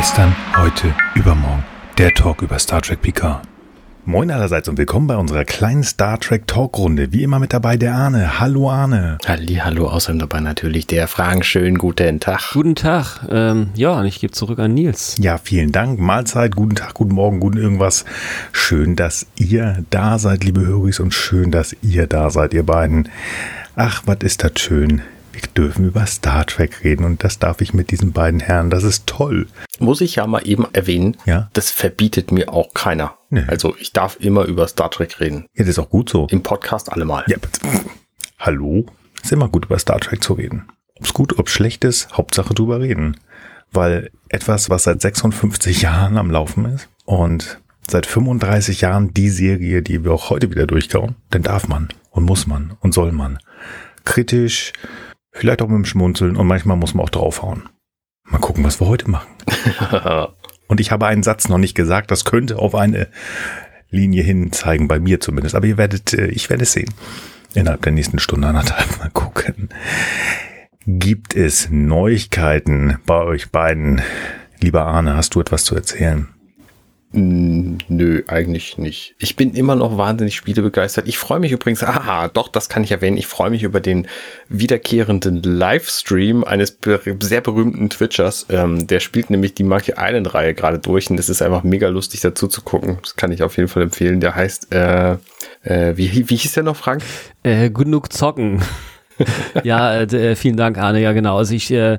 Gestern, heute, übermorgen. Der Talk über Star Trek Picard. Moin allerseits und willkommen bei unserer kleinen Star Trek Talkrunde. Wie immer mit dabei der Arne. Hallo Arne. Halli, hallo, außerdem dabei natürlich der Frank. Schönen guten Tag. Guten Tag. Ähm, ja, und ich gebe zurück an Nils. Ja, vielen Dank. Mahlzeit, guten Tag, guten Morgen, guten irgendwas. Schön, dass ihr da seid, liebe Höris, und schön, dass ihr da seid, ihr beiden. Ach, was ist das schön. Wir dürfen über Star Trek reden und das darf ich mit diesen beiden Herren. Das ist toll. Muss ich ja mal eben erwähnen, Ja. das verbietet mir auch keiner. Nee. Also ich darf immer über Star Trek reden. Ja, das ist auch gut so. Im Podcast allemal. Ja, hallo? Ist immer gut über Star Trek zu reden. Ob's gut, ob's schlecht ist, Hauptsache drüber reden. Weil etwas, was seit 56 Jahren am Laufen ist und seit 35 Jahren die Serie, die wir auch heute wieder durchkauen, dann darf man und muss man und soll man. Kritisch, vielleicht auch mit dem Schmunzeln und manchmal muss man auch draufhauen. Mal gucken, was wir heute machen. Und ich habe einen Satz noch nicht gesagt, das könnte auf eine Linie hin zeigen, bei mir zumindest. Aber ihr werdet, äh, ich werde es sehen. Innerhalb der nächsten Stunde anderthalb mal gucken. Gibt es Neuigkeiten bei euch beiden? Lieber Arne, hast du etwas zu erzählen? Nö, eigentlich nicht. Ich bin immer noch wahnsinnig spielebegeistert. Ich freue mich übrigens, aha, doch, das kann ich erwähnen. Ich freue mich über den wiederkehrenden Livestream eines sehr berühmten Twitchers. Ähm, der spielt nämlich die Monkey Island Reihe gerade durch und das ist einfach mega lustig dazu zu gucken. Das kann ich auf jeden Fall empfehlen. Der heißt, äh, äh, wie, wie hieß der noch, Frank? Äh, genug zocken. ja, äh, äh, vielen Dank, Arne. Ja, genau. Also ich äh,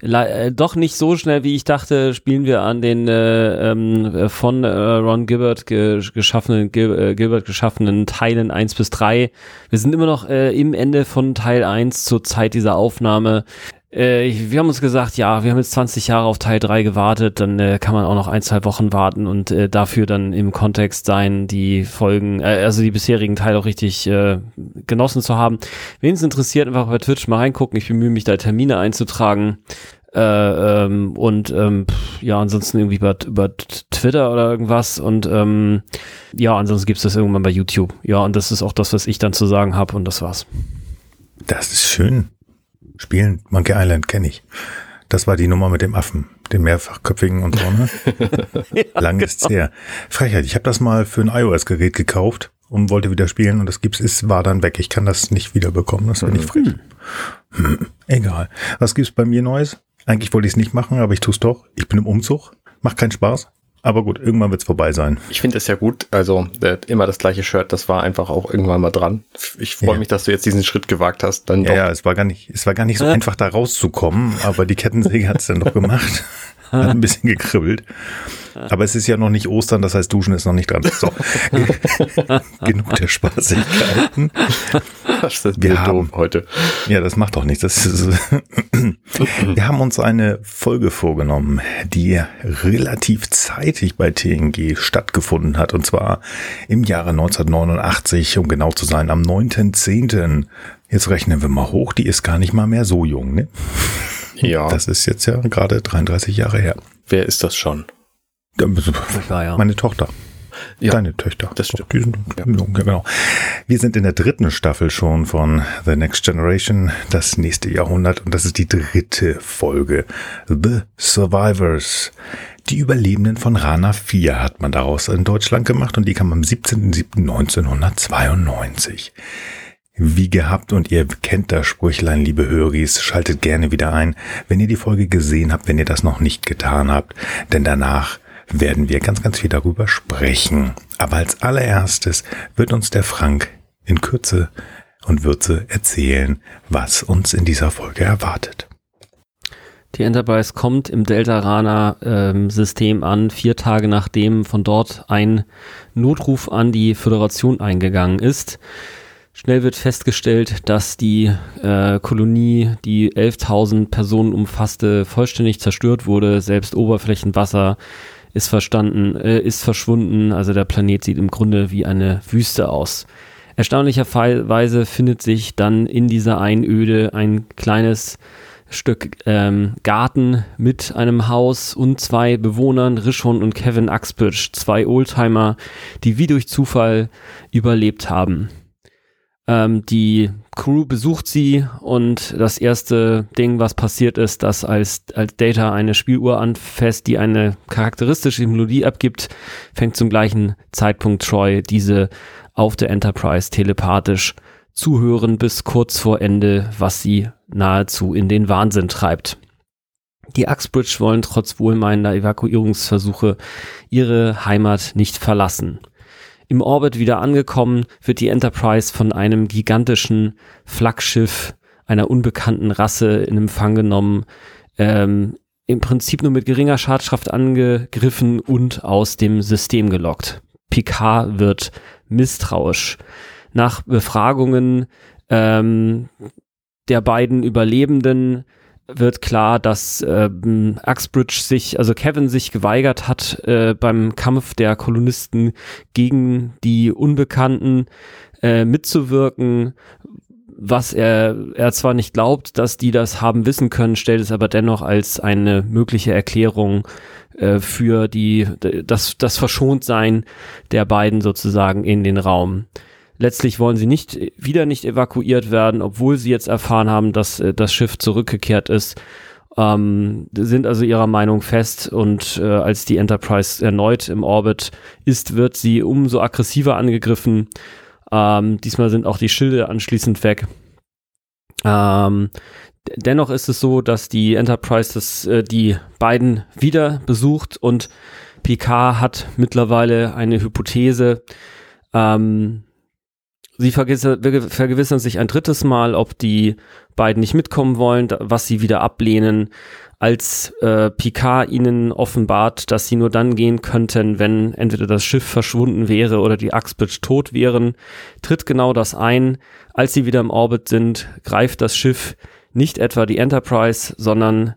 äh, doch nicht so schnell, wie ich dachte, spielen wir an den äh, ähm, äh, von äh, Ron Gilbert ge geschaffenen Gil Gilbert geschaffenen Teilen 1 bis 3. Wir sind immer noch äh, im Ende von Teil 1 zur Zeit dieser Aufnahme. Äh, wir haben uns gesagt, ja, wir haben jetzt 20 Jahre auf Teil 3 gewartet, dann äh, kann man auch noch ein, zwei Wochen warten und äh, dafür dann im Kontext sein, die Folgen, äh, also die bisherigen Teile auch richtig äh, genossen zu haben. Wen es interessiert, einfach bei Twitch mal reingucken. Ich bemühe mich da Termine einzutragen. Äh, ähm, und ähm, ja, ansonsten irgendwie über, über Twitter oder irgendwas. Und ähm, ja, ansonsten gibt's das irgendwann bei YouTube. Ja, und das ist auch das, was ich dann zu sagen habe und das war's. Das ist schön. Spielen Monkey Island kenne ich. Das war die Nummer mit dem Affen, dem mehrfachköpfigen und so, ne? Lange ist's her. Frechheit, ich habe das mal für ein iOS-Gerät gekauft und wollte wieder spielen und das gibt's, ist, war dann weg. Ich kann das nicht wiederbekommen, das finde ich frech. Hm, egal. Was gibt's bei mir Neues? Eigentlich wollte ich es nicht machen, aber ich tue es doch. Ich bin im Umzug. Macht keinen Spaß. Aber gut, irgendwann wird's vorbei sein. Ich finde es ja gut. Also äh, immer das gleiche Shirt, das war einfach auch irgendwann mal dran. Ich freue Ja. mich, dass du jetzt diesen Schritt gewagt hast. Dann Ja, ja, es war gar nicht, es war gar nicht so einfach da rauszukommen, aber die Kettensäge hat's dann doch gemacht. Hat ein bisschen gekribbelt. Aber es ist ja noch nicht Ostern, das heißt, Duschen ist noch nicht dran. So. Genug der Spaßigkeiten. Das ist Wir haben- heute. Ja, das macht doch nichts. Das ist, wir haben uns eine Folge vorgenommen, die relativ zeitig bei TNG stattgefunden hat. Und zwar im Jahre 1989, um genau zu sein, am 9.10. Jetzt rechnen wir mal hoch, die ist gar nicht mal mehr so jung, ne? Ja. Das ist jetzt ja gerade 33 Jahre her. Wer ist das schon? Ja, ja. Meine Tochter. Ja, Deine Töchter. das stimmt. Die sind jung, ja, genau. Wir sind in der dritten Staffel schon von The Next Generation, das nächste Jahrhundert, und das ist die dritte Folge. The Survivors. Die Überlebenden von Rana 4 hat man daraus in Deutschland gemacht und die kam am 17.07.1992. Wie gehabt und ihr kennt das Sprüchlein, liebe Höris, schaltet gerne wieder ein, wenn ihr die Folge gesehen habt, wenn ihr das noch nicht getan habt, denn danach werden wir ganz, ganz viel darüber sprechen. Aber als allererstes wird uns der Frank in Kürze und Würze erzählen, was uns in dieser Folge erwartet. Die Enterprise kommt im Deltarana-System an, vier Tage nachdem von dort ein Notruf an die Föderation eingegangen ist. Schnell wird festgestellt, dass die äh, Kolonie, die 11.000 Personen umfasste, vollständig zerstört wurde. Selbst Oberflächenwasser ist verstanden, äh, ist verschwunden. Also der Planet sieht im Grunde wie eine Wüste aus. Erstaunlicherweise findet sich dann in dieser Einöde ein kleines Stück ähm, Garten mit einem Haus und zwei Bewohnern, Rishon und Kevin Axpitch, zwei Oldtimer, die wie durch Zufall überlebt haben. Ähm, die Crew besucht sie und das erste Ding, was passiert ist, dass als, als Data eine Spieluhr anfasst, die eine charakteristische Melodie abgibt, fängt zum gleichen Zeitpunkt Troy diese auf der Enterprise telepathisch zuhören bis kurz vor Ende, was sie nahezu in den Wahnsinn treibt. Die Uxbridge wollen trotz wohlmeinender Evakuierungsversuche ihre Heimat nicht verlassen. Im Orbit wieder angekommen, wird die Enterprise von einem gigantischen Flaggschiff einer unbekannten Rasse in Empfang genommen, ähm, im Prinzip nur mit geringer Schadkraft angegriffen und aus dem System gelockt. Picard wird misstrauisch. Nach Befragungen ähm, der beiden Überlebenden wird klar, dass ähm, Uxbridge sich, also Kevin sich geweigert hat, äh, beim Kampf der Kolonisten gegen die Unbekannten äh, mitzuwirken, was er, er zwar nicht glaubt, dass die das haben wissen können, stellt es aber dennoch als eine mögliche Erklärung äh, für die, das, das Verschontsein der beiden sozusagen in den Raum. Letztlich wollen sie nicht, wieder nicht evakuiert werden, obwohl sie jetzt erfahren haben, dass äh, das Schiff zurückgekehrt ist. Ähm, sind also ihrer Meinung fest und äh, als die Enterprise erneut im Orbit ist, wird sie umso aggressiver angegriffen. Ähm, diesmal sind auch die Schilde anschließend weg. Ähm, dennoch ist es so, dass die Enterprise das, äh, die beiden wieder besucht und Picard hat mittlerweile eine Hypothese, ähm, Sie vergewissern sich ein drittes Mal, ob die beiden nicht mitkommen wollen, was sie wieder ablehnen, als äh, Picard ihnen offenbart, dass sie nur dann gehen könnten, wenn entweder das Schiff verschwunden wäre oder die Uxbridge tot wären, tritt genau das ein. Als sie wieder im Orbit sind, greift das Schiff nicht etwa die Enterprise, sondern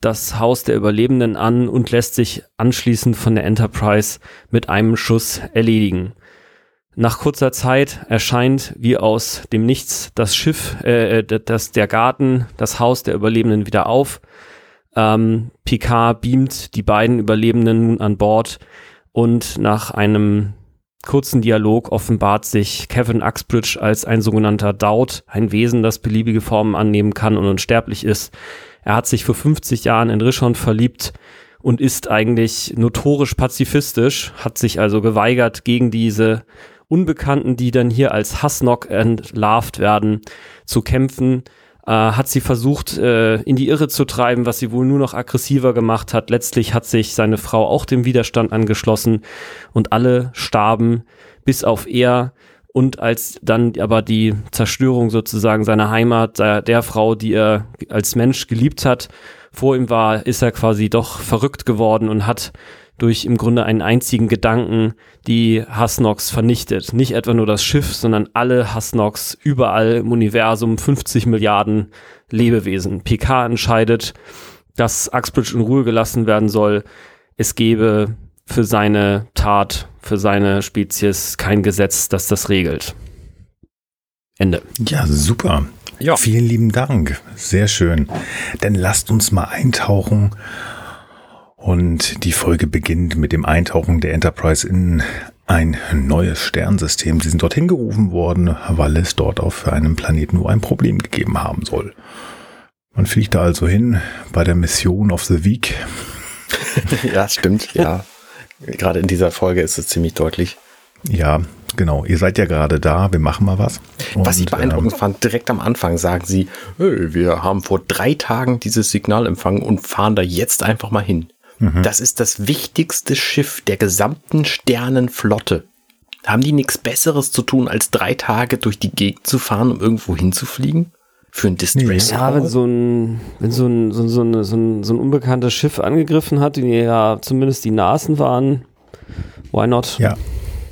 das Haus der Überlebenden an und lässt sich anschließend von der Enterprise mit einem Schuss erledigen. Nach kurzer Zeit erscheint wie aus dem Nichts das Schiff, äh, äh, das, der Garten, das Haus der Überlebenden wieder auf. Ähm, Picard beamt die beiden Überlebenden nun an Bord und nach einem kurzen Dialog offenbart sich Kevin Uxbridge als ein sogenannter Doubt, ein Wesen, das beliebige Formen annehmen kann und unsterblich ist. Er hat sich vor 50 Jahren in Rishon verliebt und ist eigentlich notorisch pazifistisch, hat sich also geweigert, gegen diese Unbekannten, die dann hier als Hassnock entlarvt werden, zu kämpfen. Äh, hat sie versucht, äh, in die Irre zu treiben, was sie wohl nur noch aggressiver gemacht hat. Letztlich hat sich seine Frau auch dem Widerstand angeschlossen und alle starben, bis auf er. Und als dann aber die Zerstörung sozusagen seiner Heimat, der, der Frau, die er als Mensch geliebt hat, vor ihm war, ist er quasi doch verrückt geworden und hat durch im Grunde einen einzigen Gedanken die Hassnox vernichtet. Nicht etwa nur das Schiff, sondern alle Hassnox überall im Universum, 50 Milliarden Lebewesen. PK entscheidet, dass Uxbridge in Ruhe gelassen werden soll. Es gebe für seine Tat, für seine Spezies kein Gesetz, das das regelt. Ende. Ja, super. Ja. Vielen lieben Dank. Sehr schön. Dann lasst uns mal eintauchen und die Folge beginnt mit dem Eintauchen der Enterprise in ein neues Sternsystem. Sie sind dorthin gerufen worden, weil es dort auf einem Planeten nur ein Problem gegeben haben soll. Man fliegt da also hin bei der Mission of the Week. ja, stimmt, ja. Gerade in dieser Folge ist es ziemlich deutlich. Ja, genau. Ihr seid ja gerade da, wir machen mal was. Und, was ich beeindruckend ähm, fand, direkt am Anfang sagen sie, hey, wir haben vor drei Tagen dieses Signal empfangen und fahren da jetzt einfach mal hin. Mhm. Das ist das wichtigste Schiff der gesamten Sternenflotte. Haben die nichts Besseres zu tun, als drei Tage durch die Gegend zu fahren, um irgendwo hinzufliegen? Für ein Distress. Ja, wenn so ein, wenn so ein, so, so, eine, so, ein, so ein unbekanntes Schiff angegriffen hat, die ja zumindest die Nasen waren, why not? Ja.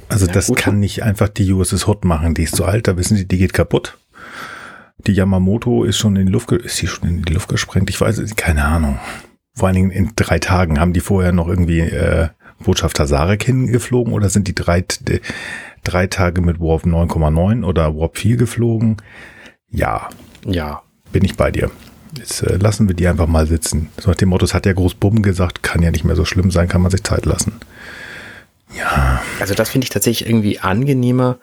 Also ja, das gut. kann nicht einfach die USS Hot machen, die ist zu alt, da wissen sie, die geht kaputt. Die Yamamoto ist schon in die Luft, ist sie schon in die Luft gesprengt? Ich weiß es, keine Ahnung vor allen Dingen in drei Tagen, haben die vorher noch irgendwie äh, Botschafter Sarek hingeflogen oder sind die drei, die, drei Tage mit Warp 9,9 oder Warp 4 geflogen? Ja. Ja. Bin ich bei dir. Jetzt äh, lassen wir die einfach mal sitzen. So nach dem Motto, es hat ja groß Bumm gesagt, kann ja nicht mehr so schlimm sein, kann man sich Zeit lassen. Ja. Also das finde ich tatsächlich irgendwie angenehmer,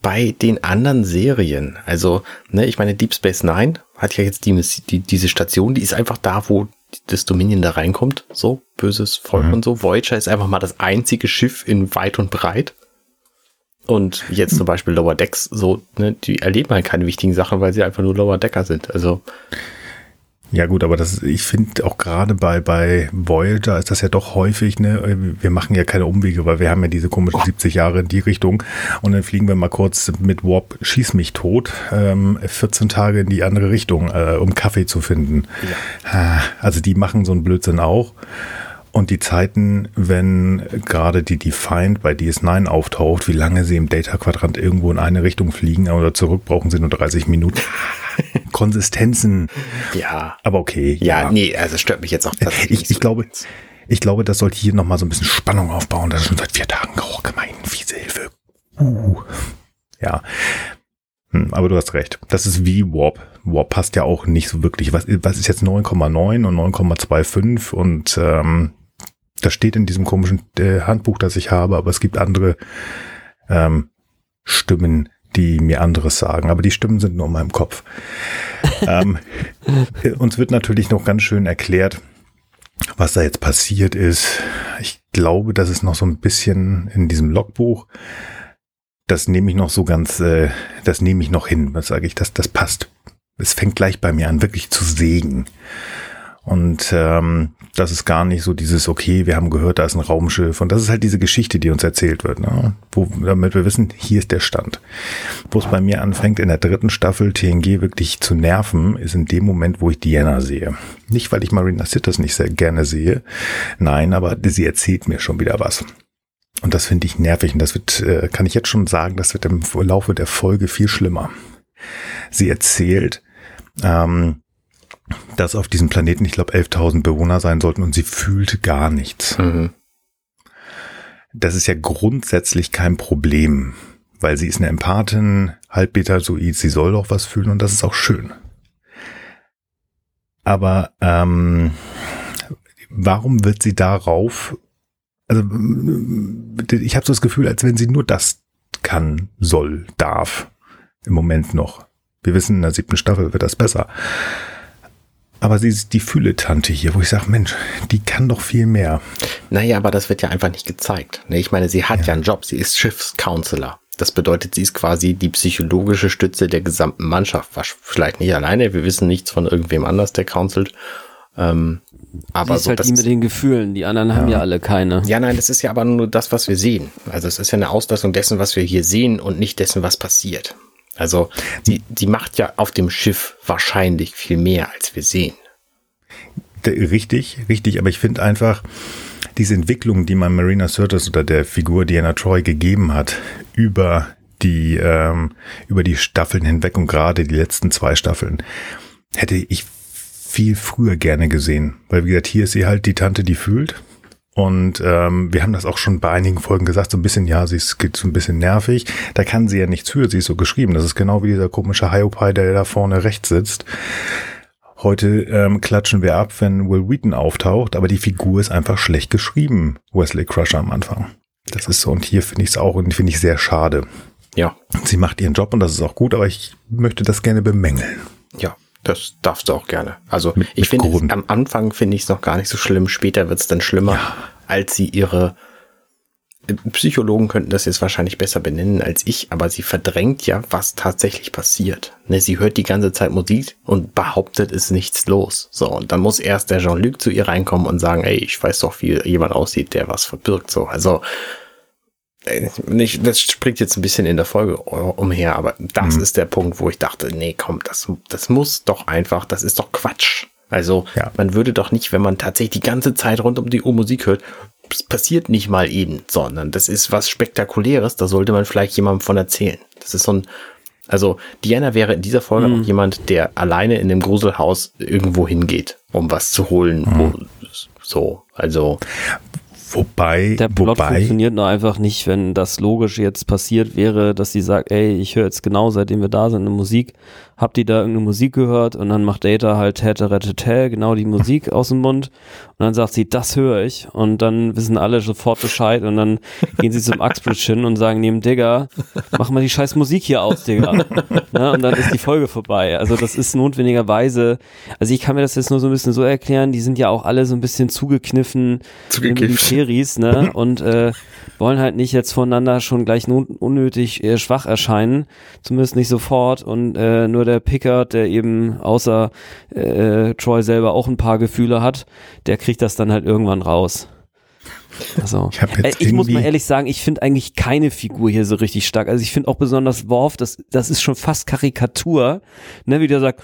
bei den anderen Serien. Also, ne, ich meine, Deep Space Nine hat ja jetzt die, die, diese Station, die ist einfach da, wo das Dominion da reinkommt. So, böses Volk mhm. und so. Voyager ist einfach mal das einzige Schiff in weit und breit. Und jetzt zum Beispiel Lower Decks, so, ne, die erleben halt keine wichtigen Sachen, weil sie einfach nur Lower Decker sind. Also. Ja gut, aber das, ich finde auch gerade bei, bei Voyager ist das ja doch häufig, ne, wir machen ja keine Umwege, weil wir haben ja diese komischen 70 Jahre in die Richtung und dann fliegen wir mal kurz mit Warp Schieß mich tot, ähm, 14 Tage in die andere Richtung, äh, um Kaffee zu finden. Ja. Also die machen so einen Blödsinn auch. Und die Zeiten, wenn gerade die Defiant bei DS9 auftaucht, wie lange sie im Data-Quadrant irgendwo in eine Richtung fliegen oder zurück, brauchen sie nur 30 Minuten. Konsistenzen. Ja. Aber okay. Ja, ja, nee, also stört mich jetzt auch. Ich, ich glaube, ich glaube, das sollte hier nochmal so ein bisschen Spannung aufbauen. Das ist schon seit vier Tagen. Oh, gemein, fiese Hilfe. Uh. Ja. Hm, aber du hast recht. Das ist wie Warp. Warp passt ja auch nicht so wirklich. Was, was ist jetzt 9,9 und 9,25 und ähm, das steht in diesem komischen äh, Handbuch, das ich habe, aber es gibt andere ähm, Stimmen, die mir anderes sagen. Aber die Stimmen sind nur in meinem Kopf. ähm, uns wird natürlich noch ganz schön erklärt, was da jetzt passiert ist. Ich glaube, das ist noch so ein bisschen in diesem Logbuch. Das nehme ich noch so ganz, äh, das nehme ich noch hin. Was sage ich? Das, das passt. Es fängt gleich bei mir an, wirklich zu sägen. Und ähm, das ist gar nicht so dieses, okay, wir haben gehört, da ist ein Raumschiff. Und das ist halt diese Geschichte, die uns erzählt wird, ne? Wo, damit wir wissen, hier ist der Stand. Wo es bei mir anfängt, in der dritten Staffel TNG wirklich zu nerven, ist in dem Moment, wo ich Diana sehe. Nicht, weil ich Marina Sitters nicht sehr gerne sehe. Nein, aber sie erzählt mir schon wieder was. Und das finde ich nervig. Und das wird, äh, kann ich jetzt schon sagen, das wird im Laufe der Folge viel schlimmer. Sie erzählt, ähm, dass auf diesem Planeten, ich glaube, 11.000 Bewohner sein sollten und sie fühlt gar nichts. Mhm. Das ist ja grundsätzlich kein Problem, weil sie ist eine Empathin, halb betazoid, sie soll doch was fühlen und das ist auch schön. Aber ähm, warum wird sie darauf, also ich habe so das Gefühl, als wenn sie nur das kann, soll, darf, im Moment noch. Wir wissen, in der siebten Staffel wird das besser. Aber sie ist die Fühle-Tante hier, wo ich sage, Mensch, die kann doch viel mehr. Naja, aber das wird ja einfach nicht gezeigt. Ne, ich meine, sie hat ja, ja einen Job, sie ist Schiffscounselor. Das bedeutet, sie ist quasi die psychologische Stütze der gesamten Mannschaft. Vielleicht nicht alleine, wir wissen nichts von irgendwem anders, der counselt. Ähm, aber sie ist so, halt die mit den Gefühlen, die anderen ja. haben ja alle keine. Ja, nein, das ist ja aber nur das, was wir sehen. Also es ist ja eine Auslassung dessen, was wir hier sehen und nicht dessen, was passiert. Also die, die macht ja auf dem Schiff wahrscheinlich viel mehr, als wir sehen. Richtig, richtig, aber ich finde einfach, diese Entwicklung, die man Marina Sirtis oder der Figur Diana Troy gegeben hat, über die, ähm, über die Staffeln hinweg und gerade die letzten zwei Staffeln, hätte ich viel früher gerne gesehen. Weil, wie gesagt, hier ist sie halt die Tante, die fühlt. Und ähm, wir haben das auch schon bei einigen Folgen gesagt, so ein bisschen, ja, sie ist so ein bisschen nervig. Da kann sie ja nichts für, sie ist so geschrieben. Das ist genau wie dieser komische Hiopai, der da vorne rechts sitzt. Heute ähm, klatschen wir ab, wenn Will Wheaton auftaucht, aber die Figur ist einfach schlecht geschrieben, Wesley Crusher am Anfang. Das ist so, und hier finde ich es auch, und finde ich sehr schade. Ja. Sie macht ihren Job und das ist auch gut, aber ich möchte das gerne bemängeln. Ja, das darfst du auch gerne. Also mit, ich finde, am Anfang finde ich es noch gar nicht so schlimm. Später wird es dann schlimmer, ja. als sie ihre äh, Psychologen könnten das jetzt wahrscheinlich besser benennen als ich, aber sie verdrängt ja, was tatsächlich passiert. Ne, sie hört die ganze Zeit Musik und behauptet, es ist nichts los. So, und dann muss erst der Jean-Luc zu ihr reinkommen und sagen, ey, ich weiß doch, wie jemand aussieht, der was verbirgt. So, also nicht, das springt jetzt ein bisschen in der Folge umher, aber das mhm. ist der Punkt, wo ich dachte, nee, komm, das, das muss doch einfach, das ist doch Quatsch. Also ja. man würde doch nicht, wenn man tatsächlich die ganze Zeit rund um die Uhr Musik hört, es passiert nicht mal eben, sondern das ist was Spektakuläres, da sollte man vielleicht jemandem von erzählen. Das ist so ein, also Diana wäre in dieser Folge mhm. auch jemand, der alleine in dem Gruselhaus irgendwo hingeht, um was zu holen. Mhm. So, also Wobei, Der Plot wobei, funktioniert nur einfach nicht, wenn das logisch jetzt passiert wäre, dass sie sagt, ey, ich höre jetzt genau, seitdem wir da sind, eine Musik. Habt ihr da irgendeine Musik gehört? Und dann macht Data halt täte, rette, tä, genau die Musik aus dem Mund. Und dann sagt sie, das höre ich. Und dann wissen alle sofort Bescheid. Und dann gehen sie zum Uxbridge hin und sagen neben Digger, mach mal die scheiß Musik hier aus, Digga. Ja, und dann ist die Folge vorbei. Also das ist notwendigerweise, also ich kann mir das jetzt nur so ein bisschen so erklären, die sind ja auch alle so ein bisschen zugekniffen, Zugekifft. Militäris, ne? Und äh, wollen halt nicht jetzt voneinander schon gleich unnötig äh, schwach erscheinen, zumindest nicht sofort. Und äh, nur der Pickard, der eben außer äh, Troy selber auch ein paar Gefühle hat, der kriegt das dann halt irgendwann raus. Also, Ich äh, ich muss mal ehrlich sagen, ich finde eigentlich keine Figur hier so richtig stark. Also ich finde auch besonders Worf, das, das ist schon fast Karikatur, ne, wie der sagt,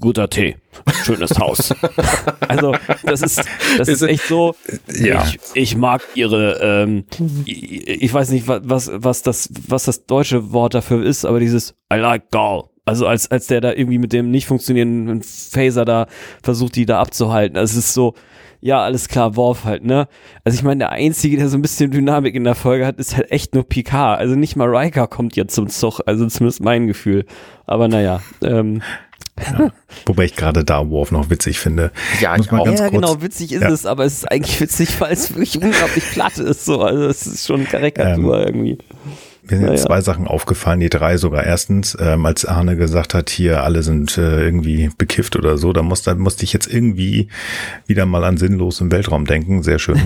guter Tee, schönes Haus. also das ist, das ist echt so, Ja. ich, ich mag ihre, ähm, ich, ich weiß nicht, wa- was, was das, was das deutsche Wort dafür ist, aber dieses I like Gal. Also als, als der da irgendwie mit dem nicht funktionierenden Phaser da versucht, die da abzuhalten. Also es ist so, ja, alles klar, Worf halt, ne? Also ich meine, der Einzige, der so ein bisschen Dynamik in der Folge hat, ist halt echt nur Picard. Also nicht mal Riker kommt jetzt zum Zug, also zumindest mein Gefühl. Aber naja, ähm, wobei ich gerade da Worf noch witzig finde. Ja, ich auch. ganz ja, kurz, genau, witzig ist Ja. es, aber es ist eigentlich witzig, weil es wirklich unglaublich platt ist. So. Also es ist schon Karikatur Ähm, irgendwie. Mir sind Ja, jetzt ja. zwei Sachen aufgefallen, die drei sogar. Erstens, ähm, als Arne gesagt hat, hier alle sind äh, irgendwie bekifft oder so, da, muss, da musste ich jetzt irgendwie wieder mal an sinnlos im Weltraum denken. Sehr schön.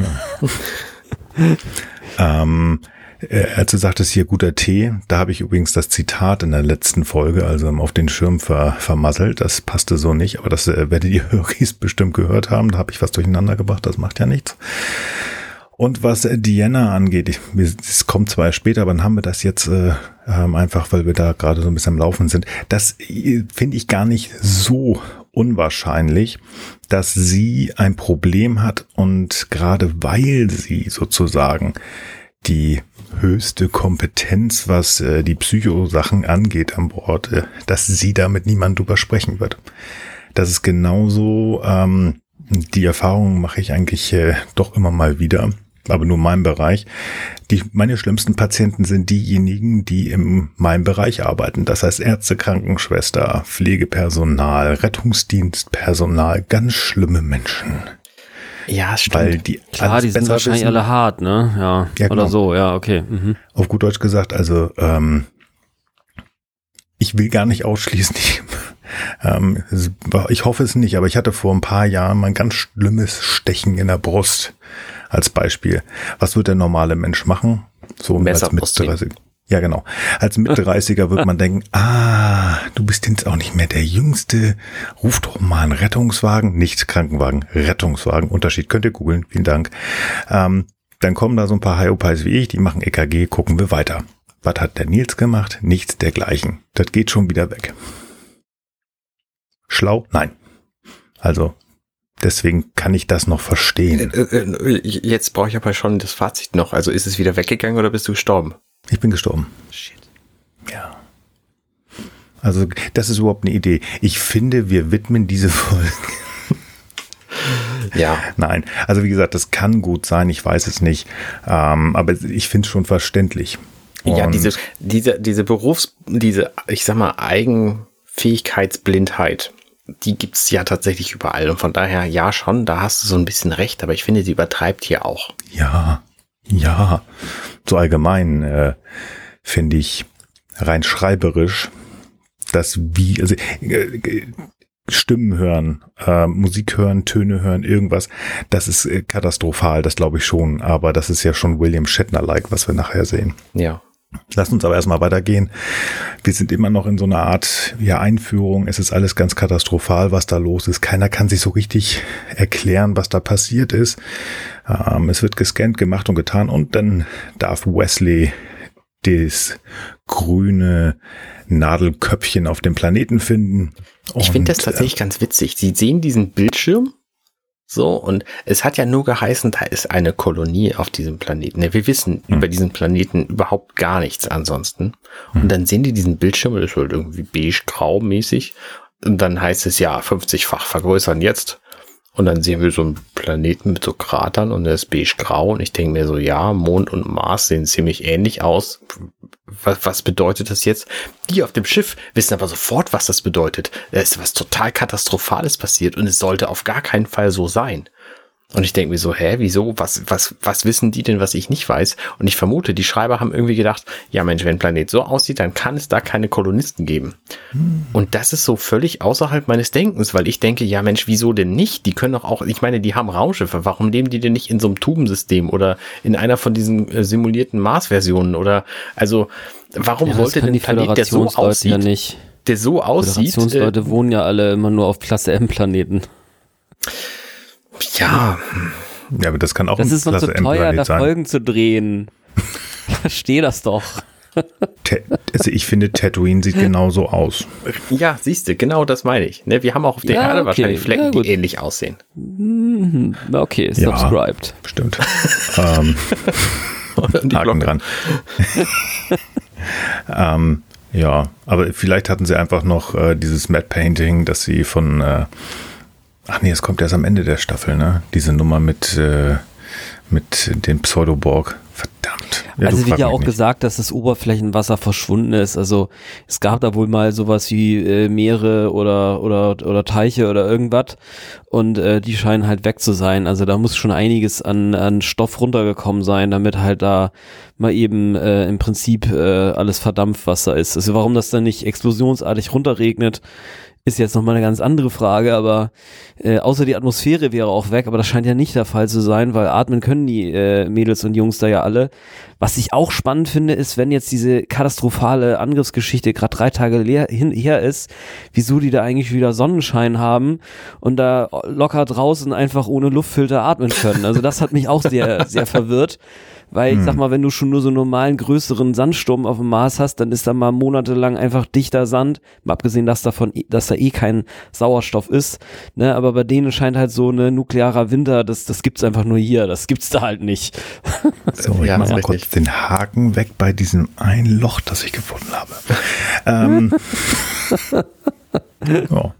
ähm, äh, als du sagtest, hier guter Tee, da habe ich übrigens das Zitat in der letzten Folge, also auf den Schirm ver, vermasselt. Das passte so nicht, aber das äh, werdet ihr Höris bestimmt gehört haben. Da habe ich was durcheinander gebracht, das macht ja nichts. Und was Diana angeht, es kommt zwar später, aber dann haben wir das jetzt äh, ähm, einfach, weil wir da gerade so ein bisschen am Laufen sind. Das äh, finde ich gar nicht so unwahrscheinlich, dass sie ein Problem hat und gerade weil sie sozusagen die höchste Kompetenz, was äh, die Psychosachen angeht an Bord, äh, dass sie da mit niemand drüber sprechen wird. Das ist genauso, ähm, die Erfahrung mache ich eigentlich äh, doch immer mal wieder, aber nur in meinem Bereich. Die, meine schlimmsten Patienten sind diejenigen, die in meinem Bereich arbeiten. Das heißt Ärzte, Krankenschwester, Pflegepersonal, Rettungsdienstpersonal, ganz schlimme Menschen. Ja, stimmt. Weil die Klar, die sind wahrscheinlich wissen. alle hart, ne? Ja. Ja, Oder genau. so, ja, okay. Mhm. auf gut Deutsch gesagt, also ähm, ich will gar nicht ausschließen. Ich, ähm, ich hoffe es nicht, aber ich hatte vor ein paar Jahren mal ein ganz schlimmes Stechen in der Brust als Beispiel. Was wird der normale Mensch machen? So mit rausziehen. 30. Ja, genau. Als Mit-30er wird man denken, ah, du bist jetzt auch nicht mehr der Jüngste. Ruf doch mal einen Rettungswagen, nicht Krankenwagen, Rettungswagen. Unterschied könnt ihr googeln. Vielen Dank. Ähm, dann kommen da so ein paar Hyopies wie ich, die machen EKG, gucken wir weiter. Was hat der Nils gemacht? Nichts dergleichen. Das geht schon wieder weg. Schlau? Nein. Also, deswegen kann ich das noch verstehen. Äh, äh, äh, Jetzt brauche ich aber schon das Fazit noch. Also ist es wieder weggegangen oder bist du gestorben? Ich bin gestorben. Shit. Ja. Also, das ist überhaupt eine Idee. Ich finde, wir widmen diese Folge. Ja. Nein, also wie gesagt, das kann gut sein, ich weiß es nicht. Ähm, aber ich finde es schon verständlich. Ja, Und- diese, diese, diese Berufs-, diese, ich sag mal, Eigenfähigkeitsblindheit, die gibt's ja tatsächlich überall. Und von daher, ja, schon, da hast du so ein bisschen recht, aber ich finde, die übertreibt hier auch. Ja, ja. So allgemein äh, finde ich rein schreiberisch, dass wie, also äh, Stimmen hören, äh, Musik hören, Töne hören, irgendwas, das ist äh, katastrophal, das glaube ich schon. Aber das ist ja schon William Shatner-like, was wir nachher sehen. Ja. Lass uns aber erstmal weitergehen. Wir sind immer noch in so einer Art ja, Einführung. Es ist alles ganz katastrophal, was da los ist. Keiner kann sich so richtig erklären, was da passiert ist. Ähm, es wird gescannt, gemacht und getan und dann darf Wesley das grüne Nadelköpfchen auf dem Planeten finden. Ich finde das tatsächlich ganz witzig. Sie sehen diesen Bildschirm so und es hat ja nur geheißen, da ist eine Kolonie auf diesem Planeten. Ja, Wir wissen über diesen Planeten überhaupt gar nichts ansonsten. Und dann sehen die diesen Bildschirm, das ist halt irgendwie beige-grau mäßig. Und dann heißt es ja 50-fach vergrößern jetzt. Und dann sehen wir so einen Planeten mit so Kratern und der ist beige-grau. Und ich denke mir so, ja, Mond und Mars sehen ziemlich ähnlich aus. Was, was bedeutet das jetzt? Die auf dem Schiff wissen aber sofort, was das bedeutet. Da ist was total Katastrophales passiert und es sollte auf gar keinen Fall so sein. Und ich denke mir so, hä, wieso? Was, was, was wissen die denn, was ich nicht weiß? Und ich vermute, die Schreiber haben irgendwie gedacht, ja Mensch, wenn ein Planet so aussieht, dann kann es da keine Kolonisten geben. Hm. Und das ist so völlig außerhalb meines Denkens, weil ich denke, ja Mensch, wieso denn nicht? Die können doch auch, ich meine, die haben Raumschiffe. Warum leben die denn nicht in so einem Tubensystem oder in einer von diesen äh, simulierten Mars-Versionen? Oder, also, warum ja, sollte denn ein Planet, der so aussieht, ja nicht. der so aussieht? Die äh, wohnen ja alle immer nur auf Klasse M-Planeten. Ja. Ja, aber das kann auch das ist noch zu teuer, da Folgen zu drehen. Verstehe das doch. also ich finde, Tatooine sieht genauso aus. Ja, siehst du, genau das meine ich. Ne, wir haben auch auf der ja, Erde okay. wahrscheinlich Flecken, ja, die ähnlich aussehen. Mhm. Okay, subscribed. Ja, stimmt. ähm, Haken dran. ähm, ja, aber vielleicht hatten sie einfach noch äh, dieses Matte Painting, das sie von äh, Ach nee, es kommt erst am Ende der Staffel, ne? Diese Nummer mit, äh, mit dem Pseudoborg. Verdammt. Ja, also wird ja auch nicht. gesagt, dass das Oberflächenwasser verschwunden ist. Also es gab da wohl mal sowas wie äh, Meere oder, oder, oder Teiche oder irgendwas und äh, die scheinen halt weg zu sein. Also da muss schon einiges an, an Stoff runtergekommen sein, damit halt da mal eben äh, im Prinzip äh, alles Verdampfwasser ist. Also warum das dann nicht explosionsartig runterregnet, ist jetzt nochmal eine ganz andere Frage, aber äh, außer die Atmosphäre wäre auch weg, aber das scheint ja nicht der Fall zu sein, weil atmen können die äh, Mädels und Jungs da ja alle. Was ich auch spannend finde, ist, wenn jetzt diese katastrophale Angriffsgeschichte gerade drei Tage leer, hin, her ist, wieso die da eigentlich wieder Sonnenschein haben und da locker draußen einfach ohne Luftfilter atmen können. Also das hat mich auch sehr, sehr verwirrt. Weil ich hm. sag mal, wenn du schon nur so einen normalen größeren Sandsturm auf dem Mars hast, dann ist da mal monatelang einfach dichter Sand. Mal abgesehen, dass davon, dass da eh kein Sauerstoff ist. Ne, aber bei denen scheint halt so eine nuklearer Winter, das, das gibt's einfach nur hier. Das gibt's da halt nicht. so, ich ja, mach mal kurz den Haken weg bei diesem ein Loch, das ich gefunden habe. ähm, oh.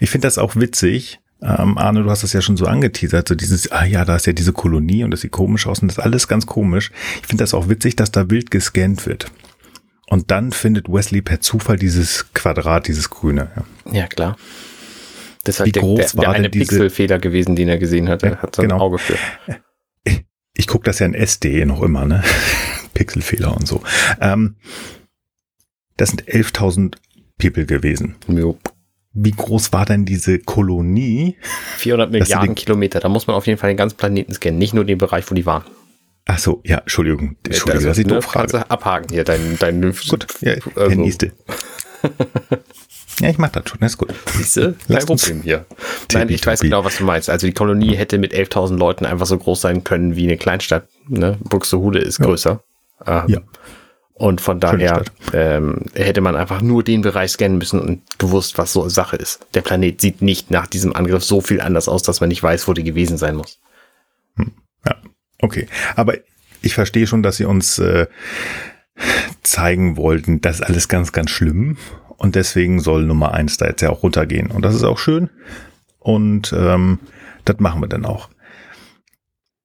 Ich finde das auch witzig, ähm, Arne, du hast das ja schon so angeteasert, so dieses, ah ja, da ist ja diese Kolonie und das sieht komisch aus und das ist alles ganz komisch. Ich finde das auch witzig, dass da wild gescannt wird. Und dann findet Wesley per Zufall dieses Quadrat, dieses Grüne. Ja, ja klar. Das halt Wie der, groß der, der war eine diese, Pixelfehler gewesen, den er gesehen hat. Er hat so genau. ein Auge für. Ich, ich gucke das ja in SD noch immer, ne? Pixelfehler und so. Ähm, das sind 11.000 People gewesen. Jo wie groß war denn diese Kolonie? 400 Milliarden Kilometer. Da muss man auf jeden Fall den ganzen Planeten scannen, nicht nur den Bereich, wo die waren. Ach so, ja, Entschuldigung. Entschuldigung, das, ist eine Frage. abhaken hier, dein, dein Gut, ja, also. der nächste. ja, ich mach das schon, das ist gut. Siehste, kein Problem hier. Nein, ich weiß genau, was du meinst. Also die Kolonie hätte mit 11.000 Leuten einfach so groß sein können wie eine Kleinstadt. Ne? Buxtehude ist größer. Ähm, ja. Und von daher ähm, hätte man einfach nur den Bereich scannen müssen und gewusst, was so Sache ist. Der Planet sieht nicht nach diesem Angriff so viel anders aus, dass man nicht weiß, wo die gewesen sein muss. Okay. Aber ich verstehe schon, dass sie uns äh, zeigen wollten, das ist alles ganz, ganz schlimm. Und deswegen soll Nummer eins da jetzt ja auch runtergehen. Und das ist auch schön. Und ähm, das machen wir dann auch.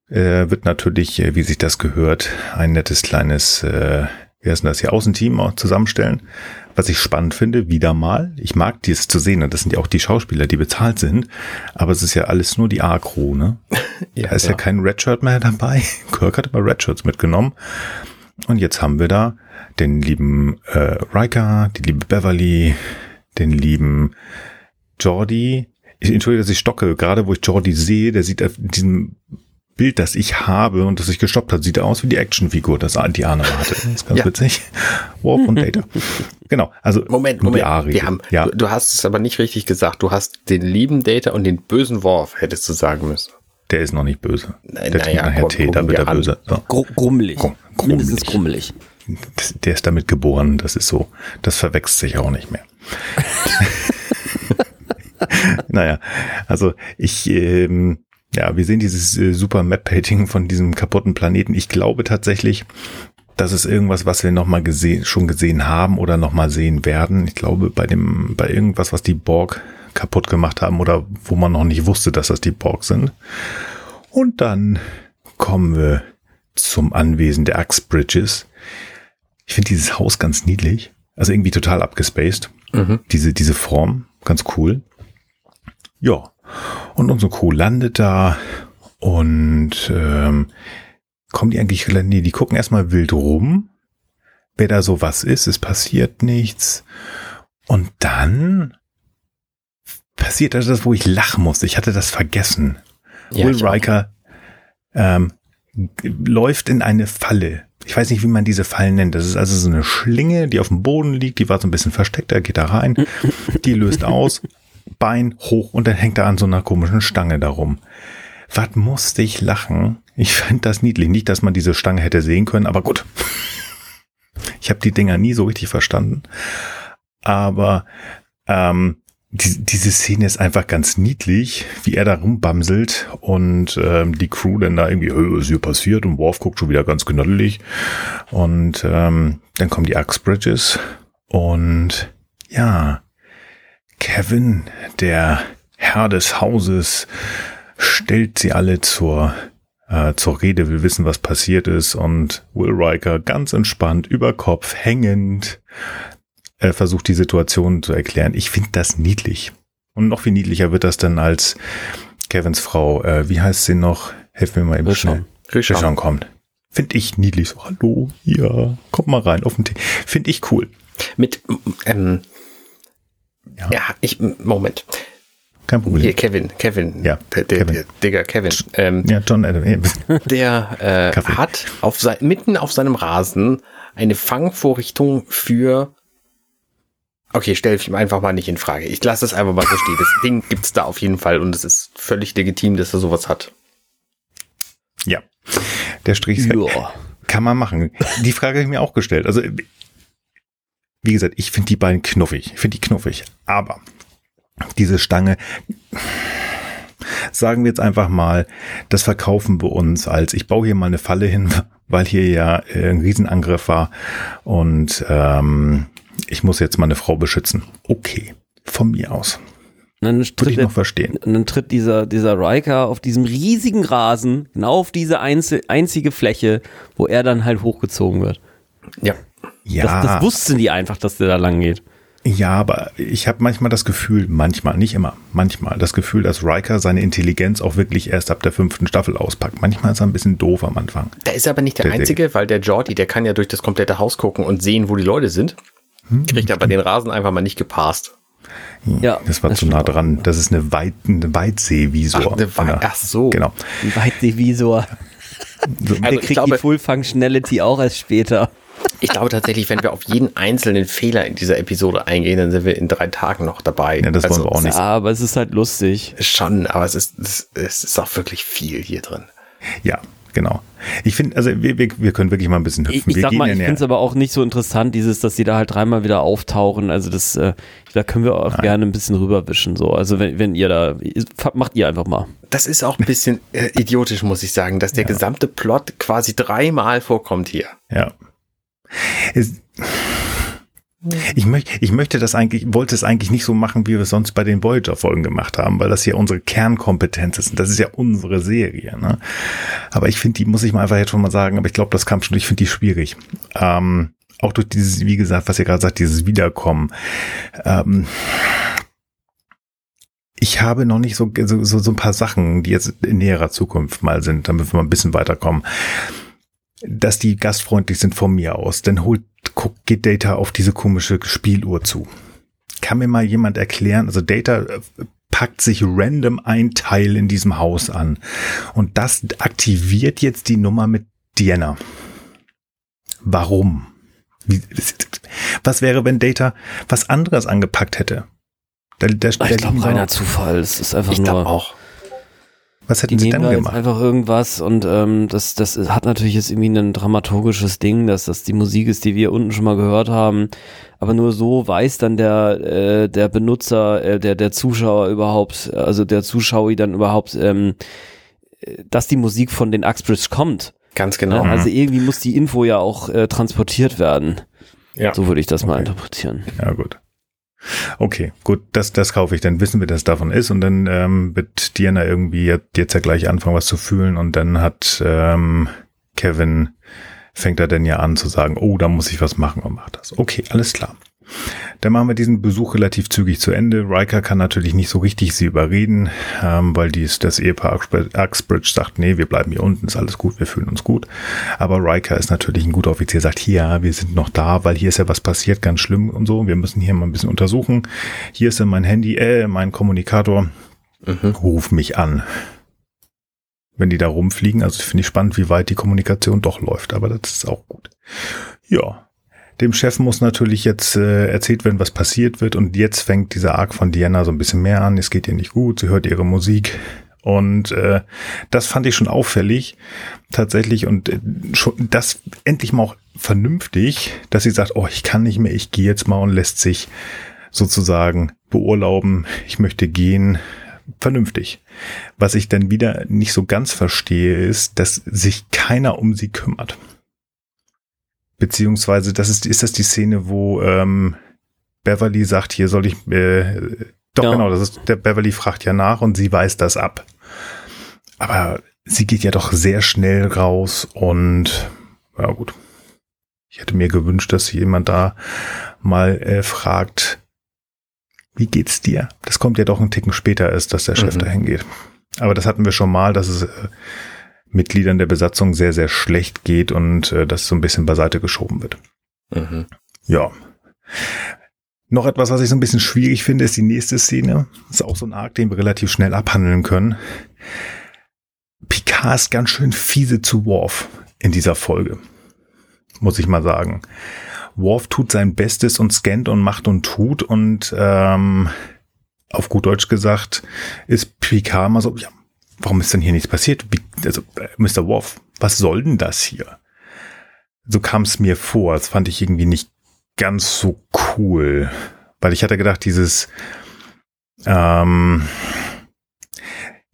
Äh, wird natürlich, äh, wie sich das gehört, ein nettes kleines äh, wie heißt denn das hier, Außenteam auch zusammenstellen. Was ich spannend finde, wieder mal, ich mag dies zu sehen, und das sind ja auch die Schauspieler, die bezahlt sind, aber es ist ja alles nur die A-Crew, ne? ja, da ist ja, ja kein Redshirt mehr dabei. Kirk hat immer Redshirts mitgenommen. Und jetzt haben wir da den lieben äh, Riker, die liebe Beverly, den lieben Jordi. Ich entschuldige, dass ich stocke. Gerade wo ich Jordi sehe, der sieht auf diesem Bild, das ich habe und das ich gestoppt hat, sieht aus wie die Actionfigur, das die Arne hatte. Das ist ganz ja. witzig. Warp und Data. Genau, also Moment, Moment. Wir haben, ja. du, du, hast es aber nicht richtig gesagt. Du hast den lieben Data und den bösen Worf, hättest du sagen müssen. Der ist noch nicht böse. Nein, der naja, nachher Tee, dann wird er böse. So. grummelig. Grum, grummelig. Mindestens grummelig. Das, der ist damit geboren, das ist so. Das verwechselt sich auch nicht mehr. naja, also ich, ähm, ja, wir sehen dieses äh, super Map-Painting von diesem kaputten Planeten. Ich glaube tatsächlich, das ist irgendwas, was wir nochmal gesehen, schon gesehen haben oder nochmal sehen werden. Ich glaube, bei dem, bei irgendwas, was die Borg kaputt gemacht haben oder wo man noch nicht wusste, dass das die Borg sind. Und dann kommen wir zum Anwesen der Axbridges. Ich finde dieses Haus ganz niedlich. Also irgendwie total abgespaced. Mhm. Diese, diese Form, ganz cool. Ja. Und unsere Crew landet da und ähm, kommen die eigentlich, nee, die gucken erstmal wild rum, wer da so was ist, es passiert nichts. Und dann passiert das, wo ich lachen musste. Ich hatte das vergessen. Ja, Will Riker ähm, läuft in eine Falle. Ich weiß nicht, wie man diese Fallen nennt. Das ist also so eine Schlinge, die auf dem Boden liegt. Die war so ein bisschen versteckt. Er geht da rein. Die löst aus. Bein hoch und dann hängt er an so einer komischen Stange darum. Was musste ich lachen? Ich fand das niedlich. Nicht, dass man diese Stange hätte sehen können, aber gut. Ich habe die Dinger nie so richtig verstanden. Aber ähm, die, diese Szene ist einfach ganz niedlich, wie er da rumbamselt und ähm, die Crew dann da irgendwie, was ist hier passiert? Und Worf guckt schon wieder ganz genoddelig. Und ähm, dann kommen die Axbridges und ja, Kevin, der Herr des Hauses, stellt sie alle zur äh, zur Rede, will wissen, was passiert ist und Will Riker ganz entspannt über Kopf hängend äh, versucht die Situation zu erklären. Ich finde das niedlich. Und noch viel niedlicher wird das dann als Kevins Frau, äh, wie heißt sie noch? Helf mir mal eben schnell. Rishon kommt. Finde ich niedlich. So, hallo, ja, kommt mal rein auf den Tee. Finde ich cool. Mit, ähm, ja. ja, ich, Moment. Kein Problem. Hier, Kevin, Kevin. Ja, der, der, Kevin. der Digger Kevin. Ähm, ja, John Adam. Der äh, hat auf sein, mitten auf seinem Rasen eine Fangvorrichtung für Okay, stelle ich ihm einfach mal nicht in Frage. Ich lasse es einfach mal so stehen. Das Ding gibt's da auf jeden Fall und es ist völlig legitim, dass er sowas hat. Ja. Der Strich ja. kann man machen. Die Frage habe ich mir auch gestellt. Also, wie gesagt, ich finde die beiden knuffig. Ich finde die knuffig. Aber diese Stange, sagen wir jetzt einfach mal, das verkaufen wir uns als, ich baue hier mal eine Falle hin, weil hier ja äh, ein Riesenangriff war und ähm, ich muss jetzt meine Frau beschützen. Okay, von mir aus. dann Würde ich noch verstehen. Und dann tritt dieser, dieser Riker auf diesem riesigen Rasen, genau auf diese einzige Fläche, wo er dann halt hochgezogen wird. Ja. Ja. Das, das wussten die einfach, dass der da lang geht. Ja, aber ich habe manchmal das Gefühl, manchmal, nicht immer, manchmal das Gefühl, dass Riker seine Intelligenz auch wirklich erst ab der fünften Staffel auspackt. Manchmal ist er ein bisschen doof am Anfang. Der ist aber nicht der, der Einzige, weil der Jordi, der kann ja durch das komplette Haus gucken und sehen, wo die Leute sind. Hm. Kriegt aber den Rasen einfach mal nicht gepasst. Ja, das war das zu nah dran. Das ist eine, Weit, eine Weitseevisor. Ach, eine Weit, ach so. Genau. Ein Weitseevisor. So, Der also kriegt glaube, die Full Functionality auch erst später. Ich glaube tatsächlich, wenn wir auf jeden einzelnen Fehler in dieser Episode eingehen, dann sind wir in drei Tagen noch dabei. Ja, das also, wollen wir auch nicht. Ja, aber es ist halt lustig. Schon, aber es ist, es, ist auch wirklich viel hier drin. Ja, genau. Ich finde, also wir, wir, wir können wirklich mal ein bisschen hüpfen. Ich, ich sag mal, ich finde es aber auch nicht so interessant, dieses, dass sie da halt dreimal wieder auftauchen. Also das, äh, da können wir auch Nein. gerne ein bisschen rüberwischen. So, also wenn, wenn ihr da, macht ihr einfach mal. Das ist auch ein bisschen äh, idiotisch, muss ich sagen, dass der ja. gesamte Plot quasi dreimal vorkommt hier. Ja. Es, ich, möchte, ich möchte das eigentlich, wollte es eigentlich nicht so machen, wie wir es sonst bei den Voyager-Folgen gemacht haben, weil das ja unsere Kernkompetenz ist. Und das ist ja unsere Serie. Ne? Aber ich finde, die muss ich mal einfach jetzt schon mal sagen, aber ich glaube, das kam schon, ich finde die schwierig. Ähm, auch durch dieses, wie gesagt, was ihr gerade sagt, dieses Wiederkommen. Ähm, ich habe noch nicht so, so, so ein paar Sachen, die jetzt in näherer Zukunft mal sind, damit wir mal ein bisschen weiterkommen dass die gastfreundlich sind von mir aus. Dann holt, guckt, geht Data auf diese komische Spieluhr zu. Kann mir mal jemand erklären, also Data äh, packt sich random ein Teil in diesem Haus an. Und das aktiviert jetzt die Nummer mit Diana. Warum? Was wäre, wenn Data was anderes angepackt hätte? Der, der, ich glaube, reiner Zufall. Es ist einfach ich nur. auch. Was hätten die sie dann da gemacht? einfach irgendwas und ähm, das, das hat natürlich jetzt irgendwie ein dramaturgisches Ding, dass das die Musik ist, die wir unten schon mal gehört haben. Aber nur so weiß dann der, äh, der Benutzer, äh, der, der Zuschauer überhaupt, also der Zuschauer dann überhaupt, ähm, dass die Musik von den Axbridge kommt. Ganz genau. Ja, also irgendwie muss die Info ja auch äh, transportiert werden. Ja. So würde ich das okay. mal interpretieren. Ja, gut. Okay, gut, das, das kaufe ich. Dann wissen wir, dass davon ist. Und dann ähm, wird Diana irgendwie jetzt ja gleich anfangen, was zu fühlen. Und dann hat ähm, Kevin, fängt er dann ja an zu sagen, oh, da muss ich was machen und macht das. Okay, alles klar. Dann machen wir diesen Besuch relativ zügig zu Ende. Riker kann natürlich nicht so richtig sie überreden, ähm, weil dies, das Ehepaar Uxbridge sagt, nee, wir bleiben hier unten, ist alles gut, wir fühlen uns gut. Aber Riker ist natürlich ein guter Offizier, sagt, hier, wir sind noch da, weil hier ist ja was passiert, ganz schlimm und so. Wir müssen hier mal ein bisschen untersuchen. Hier ist ja mein Handy, äh, mein Kommunikator. Mhm. Ruf mich an. Wenn die da rumfliegen, also finde ich spannend, wie weit die Kommunikation doch läuft, aber das ist auch gut. Ja, dem Chef muss natürlich jetzt äh, erzählt werden, was passiert wird. Und jetzt fängt dieser Arc von Diana so ein bisschen mehr an. Es geht ihr nicht gut, sie hört ihre Musik. Und äh, das fand ich schon auffällig, tatsächlich. Und äh, schon das endlich mal auch vernünftig, dass sie sagt, oh, ich kann nicht mehr, ich gehe jetzt mal und lässt sich sozusagen beurlauben, ich möchte gehen, vernünftig. Was ich dann wieder nicht so ganz verstehe, ist, dass sich keiner um sie kümmert. Beziehungsweise, das ist, ist das die Szene, wo ähm, Beverly sagt, hier soll ich, äh, doch ja. genau, das ist, der Beverly fragt ja nach und sie weist das ab. Aber sie geht ja doch sehr schnell raus und, ja gut. Ich hätte mir gewünscht, dass jemand da mal äh, fragt, wie geht's dir? Das kommt ja doch einen Ticken später ist, dass der Chef mhm. dahin geht. Aber das hatten wir schon mal, dass es äh, Mitgliedern der Besatzung sehr, sehr schlecht geht und äh, das so ein bisschen beiseite geschoben wird. Mhm. Ja. Noch etwas, was ich so ein bisschen schwierig finde, ist die nächste Szene. Das ist auch so ein Arc, den wir relativ schnell abhandeln können. Picard ist ganz schön fiese zu Worf in dieser Folge. Muss ich mal sagen. Worf tut sein Bestes und scannt und macht und tut und ähm, auf gut Deutsch gesagt ist Picard mal so, ja, warum ist denn hier nichts passiert? Wie, also, äh, Mr. Worf, was soll denn das hier? So kam es mir vor. Das fand ich irgendwie nicht ganz so cool. Weil ich hatte gedacht, dieses, ähm,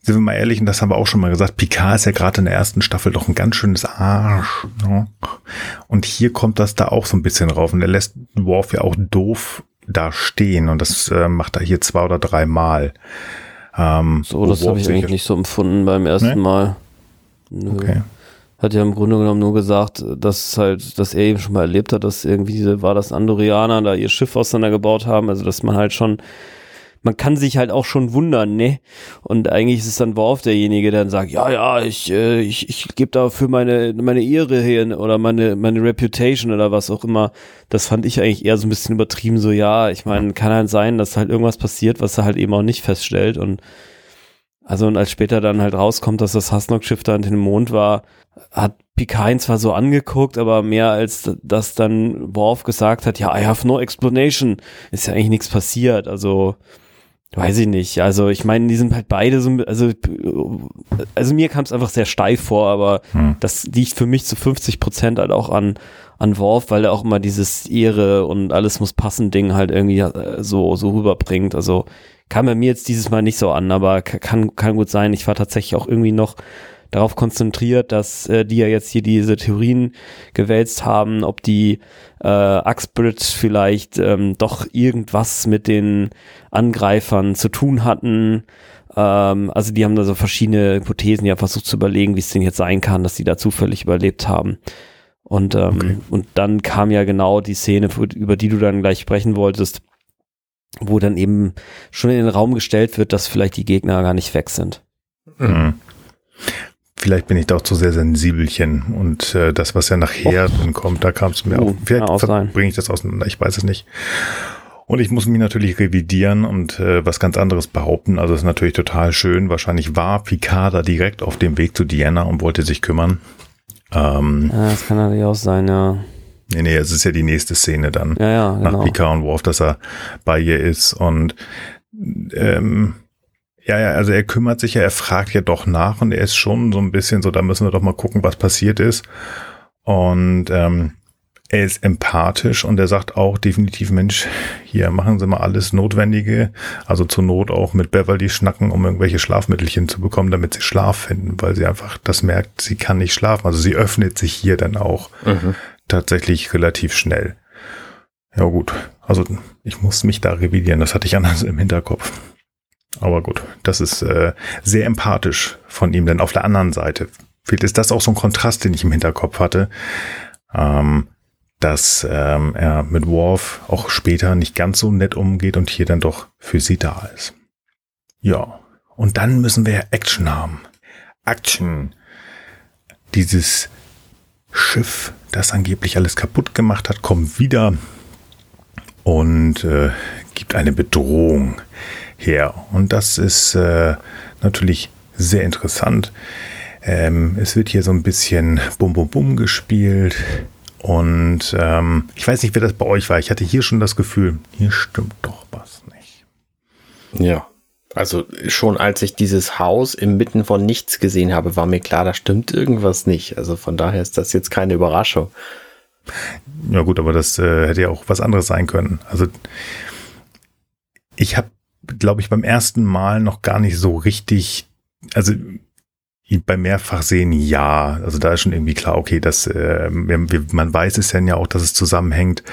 sind wir mal ehrlich, und das haben wir auch schon mal gesagt, Picard ist ja gerade in der ersten Staffel doch ein ganz schönes Arsch. Ne? Und hier kommt das da auch so ein bisschen rauf. Und er lässt Worf ja auch doof da stehen. Und das äh, macht er hier zwei oder drei Mal. Ähm, so, das habe ich eigentlich nicht so empfunden beim ersten nee? Mal. Nö. Okay. Hat ja im Grunde genommen nur gesagt, dass halt, dass er eben schon mal erlebt hat, dass irgendwie diese, war das Andorianer da ihr Schiff auseinandergebaut haben, also dass man halt schon man kann sich halt auch schon wundern, ne? Und eigentlich ist es dann Worf derjenige, der dann sagt, ja, ja, ich, äh, ich, ich gebe dafür meine, meine Ehre hin oder meine, meine Reputation oder was auch immer. Das fand ich eigentlich eher so ein bisschen übertrieben, so, ja, ich meine, kann halt sein, dass halt irgendwas passiert, was er halt eben auch nicht feststellt und also und als später dann halt rauskommt, dass das Hasnock-Schiff da an den Mond war, hat Picard zwar so angeguckt, aber mehr als das dann Worf gesagt hat, ja, I have no explanation, ist ja eigentlich nichts passiert. Also Weiß ich nicht. Also ich meine, die sind halt beide so, also, also mir kam es einfach sehr steif vor, aber hm. das liegt für mich zu 50 Prozent halt auch an, an Worf, weil er auch immer dieses Ehre und alles muss passen Ding halt irgendwie äh, so, so rüberbringt. Also kam er mir jetzt dieses Mal nicht so an, aber kann, kann gut sein. Ich war tatsächlich auch irgendwie noch darauf konzentriert, dass äh, die ja jetzt hier diese Theorien gewälzt haben, ob die äh, Uxbridge vielleicht ähm, doch irgendwas mit den Angreifern zu tun hatten. Ähm, also die haben da so verschiedene Hypothesen ja versucht zu überlegen, wie es denn jetzt sein kann, dass die da zufällig überlebt haben. Und, ähm, okay. und dann kam ja genau die Szene, über die du dann gleich sprechen wolltest, wo dann eben schon in den Raum gestellt wird, dass vielleicht die Gegner gar nicht weg sind. Mhm. Vielleicht bin ich da auch zu sehr sensibelchen und äh, das, was ja nachher oh. dann kommt, da kam es mir uh, auf. Vielleicht bringe ich das auseinander, ich weiß es nicht. Und ich muss mich natürlich revidieren und äh, was ganz anderes behaupten. Also es ist natürlich total schön. Wahrscheinlich war Picard da direkt auf dem Weg zu Diana und wollte sich kümmern. Ähm, ja, das kann natürlich auch sein, ja. Nee, nee, es ist ja die nächste Szene dann. Ja, ja, genau. Nach Picard und Worf, dass er bei ihr ist. Und ähm, ja, ja, also er kümmert sich ja, er fragt ja doch nach und er ist schon so ein bisschen so, da müssen wir doch mal gucken, was passiert ist. Und ähm, er ist empathisch und er sagt auch definitiv, Mensch, hier machen Sie mal alles Notwendige, also zur Not auch mit Beverly schnacken, um irgendwelche Schlafmittelchen zu bekommen, damit sie Schlaf finden, weil sie einfach das merkt, sie kann nicht schlafen. Also sie öffnet sich hier dann auch mhm. tatsächlich relativ schnell. Ja gut, Also ich muss mich da revidieren, das hatte ich anders im Hinterkopf. Aber gut, das ist äh, sehr empathisch von ihm, denn auf der anderen Seite fehlt ist das auch so ein Kontrast, den ich im Hinterkopf hatte, ähm, dass ähm, er mit Worf auch später nicht ganz so nett umgeht und hier dann doch für sie da ist. Ja, und dann müssen wir Action haben. Action. Dieses Schiff, das angeblich alles kaputt gemacht hat, kommt wieder und äh, gibt eine Bedrohung her. Und das ist äh, natürlich sehr interessant. Ähm, es wird hier so ein bisschen Bum Bum Bum gespielt. Und ähm, ich weiß nicht, wer das bei euch war. Ich hatte hier schon das Gefühl, hier stimmt doch was nicht. Ja. Also schon als ich dieses Haus inmitten von nichts gesehen habe, war mir klar, da stimmt irgendwas nicht. Also von daher ist das jetzt keine Überraschung. Ja gut, aber das äh, hätte ja auch was anderes sein können. Also ich habe, glaube ich, beim ersten Mal noch gar nicht so richtig, also beim Mehrfachsehen ja, also da ist schon irgendwie klar, okay, das, äh, man weiß es dann ja auch, dass es zusammenhängt.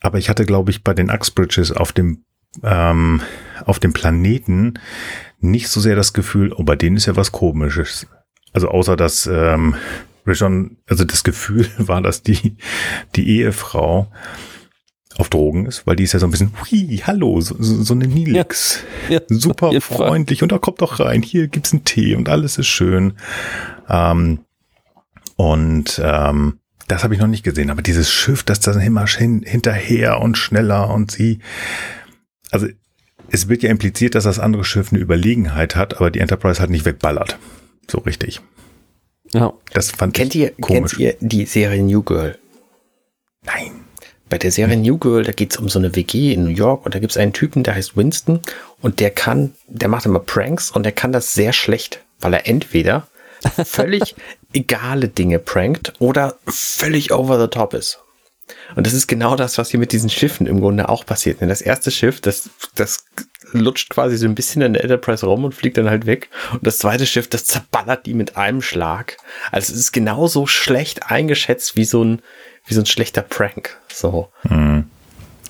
Aber ich hatte, glaube ich, bei den Uxbridges auf dem ähm, auf dem Planeten nicht so sehr das Gefühl, oh, bei denen ist ja was Komisches. Also außer dass ähm, Rishon, also das Gefühl war, dass die die Ehefrau auf Drogen ist, weil die ist ja so ein bisschen, hui, hallo, so, so eine Nilix. Ja, ja, Super freundlich und da kommt doch rein, hier gibt's einen Tee und alles ist schön. Ähm, und ähm, das habe ich noch nicht gesehen, aber dieses Schiff, das dann immer hin, hinterher und schneller und sie, also es wird ja impliziert, dass das andere Schiff eine Überlegenheit hat, aber die Enterprise hat nicht wegballert. So richtig. Ja. Das fand kennt ich ihr, komisch. Kennt ihr die Serie New Girl? Nein. Bei der Serie New Girl, da geht's um so eine WG in New York und da gibt's einen Typen, der heißt Winston und der kann, der macht immer Pranks und der kann das sehr schlecht, weil er entweder völlig egale Dinge prankt oder völlig over the top ist. Und das ist genau das, was hier mit diesen Schiffen im Grunde auch passiert. Denn das erste Schiff, das, das lutscht quasi so ein bisschen in der Enterprise rum und fliegt dann halt weg. Und das zweite Schiff, das zerballert die mit einem Schlag. Also es ist genauso schlecht eingeschätzt wie so ein, wie so ein schlechter Prank. So. Mhm.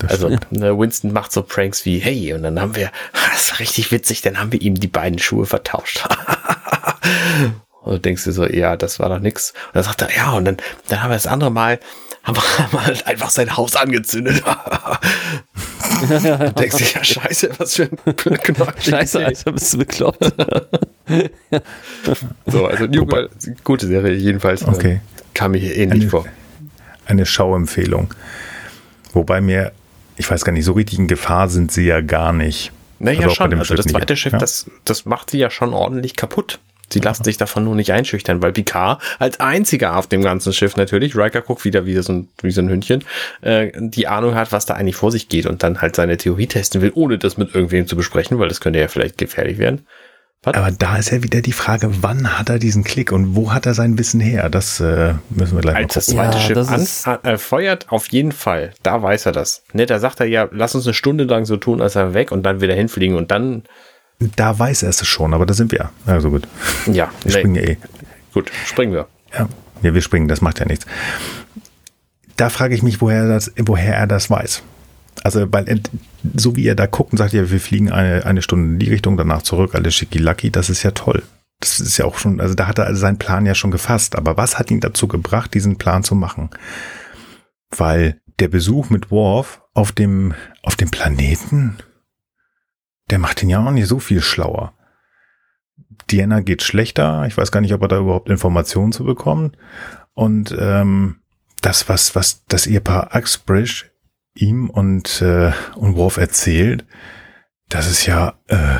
Also ne, Winston macht so Pranks wie, hey, und dann haben wir, das war richtig witzig, dann haben wir ihm die beiden Schuhe vertauscht. und du denkst dir so, ja, das war doch nix. Und dann sagt er, ja, und dann, dann haben wir das andere Mal, haben wir halt einfach sein Haus angezündet. du denkst dir, ja, scheiße, was für ein Knopf. Scheiße, Alter, bist du bekloppt. so, also New gute Serie jedenfalls. Okay. Kam mir hier ähnlich eine, vor eine Schauempfehlung. Wobei mir, ich weiß gar nicht, so richtig in Gefahr sind sie ja gar nicht. Naja, also schon. Also das zweite Schiff, ja. das, das macht sie ja schon ordentlich kaputt. Sie lassen sich davon nur nicht einschüchtern, weil Picard als einziger auf dem ganzen Schiff natürlich, Riker guckt wieder wie so ein, wie so ein Hündchen, äh, die Ahnung hat, was da eigentlich vor sich geht und dann halt seine Theorie testen will, ohne das mit irgendwem zu besprechen, weil das könnte ja vielleicht gefährlich werden. Was? Aber da ist ja wieder die Frage, wann hat er diesen Klick und wo hat er sein Wissen her? Das äh, müssen wir gleich Als das zweite ja, Schiff an, äh, feuert, auf jeden Fall. Da weiß er das. Ne, da sagt er ja, lass uns eine Stunde lang so tun, als er weg und dann wieder hinfliegen und dann. Da weiß er es schon, aber da sind wir. Also gut. Ja, wir nee. springen ja eh. Gut, springen wir. Ja. ja, wir springen, das macht ja nichts. Da frage ich mich, woher, das, woher er das weiß. Also, weil so wie er da guckt und sagt, ja, wir fliegen eine, eine Stunde in die Richtung, danach zurück, alles schicki-lucky, das ist ja toll. Das ist ja auch schon, also da hat er also seinen Plan ja schon gefasst. Aber was hat ihn dazu gebracht, diesen Plan zu machen? Weil der Besuch mit Worf auf dem, auf dem Planeten, der macht ihn ja auch nicht so viel schlauer. Diana geht schlechter. Ich weiß gar nicht, ob er da überhaupt Informationen zu bekommen. Und ähm, das, was, was das Ehepaar Uxbridge ihm und, äh, und Worf erzählt, das ist ja, äh,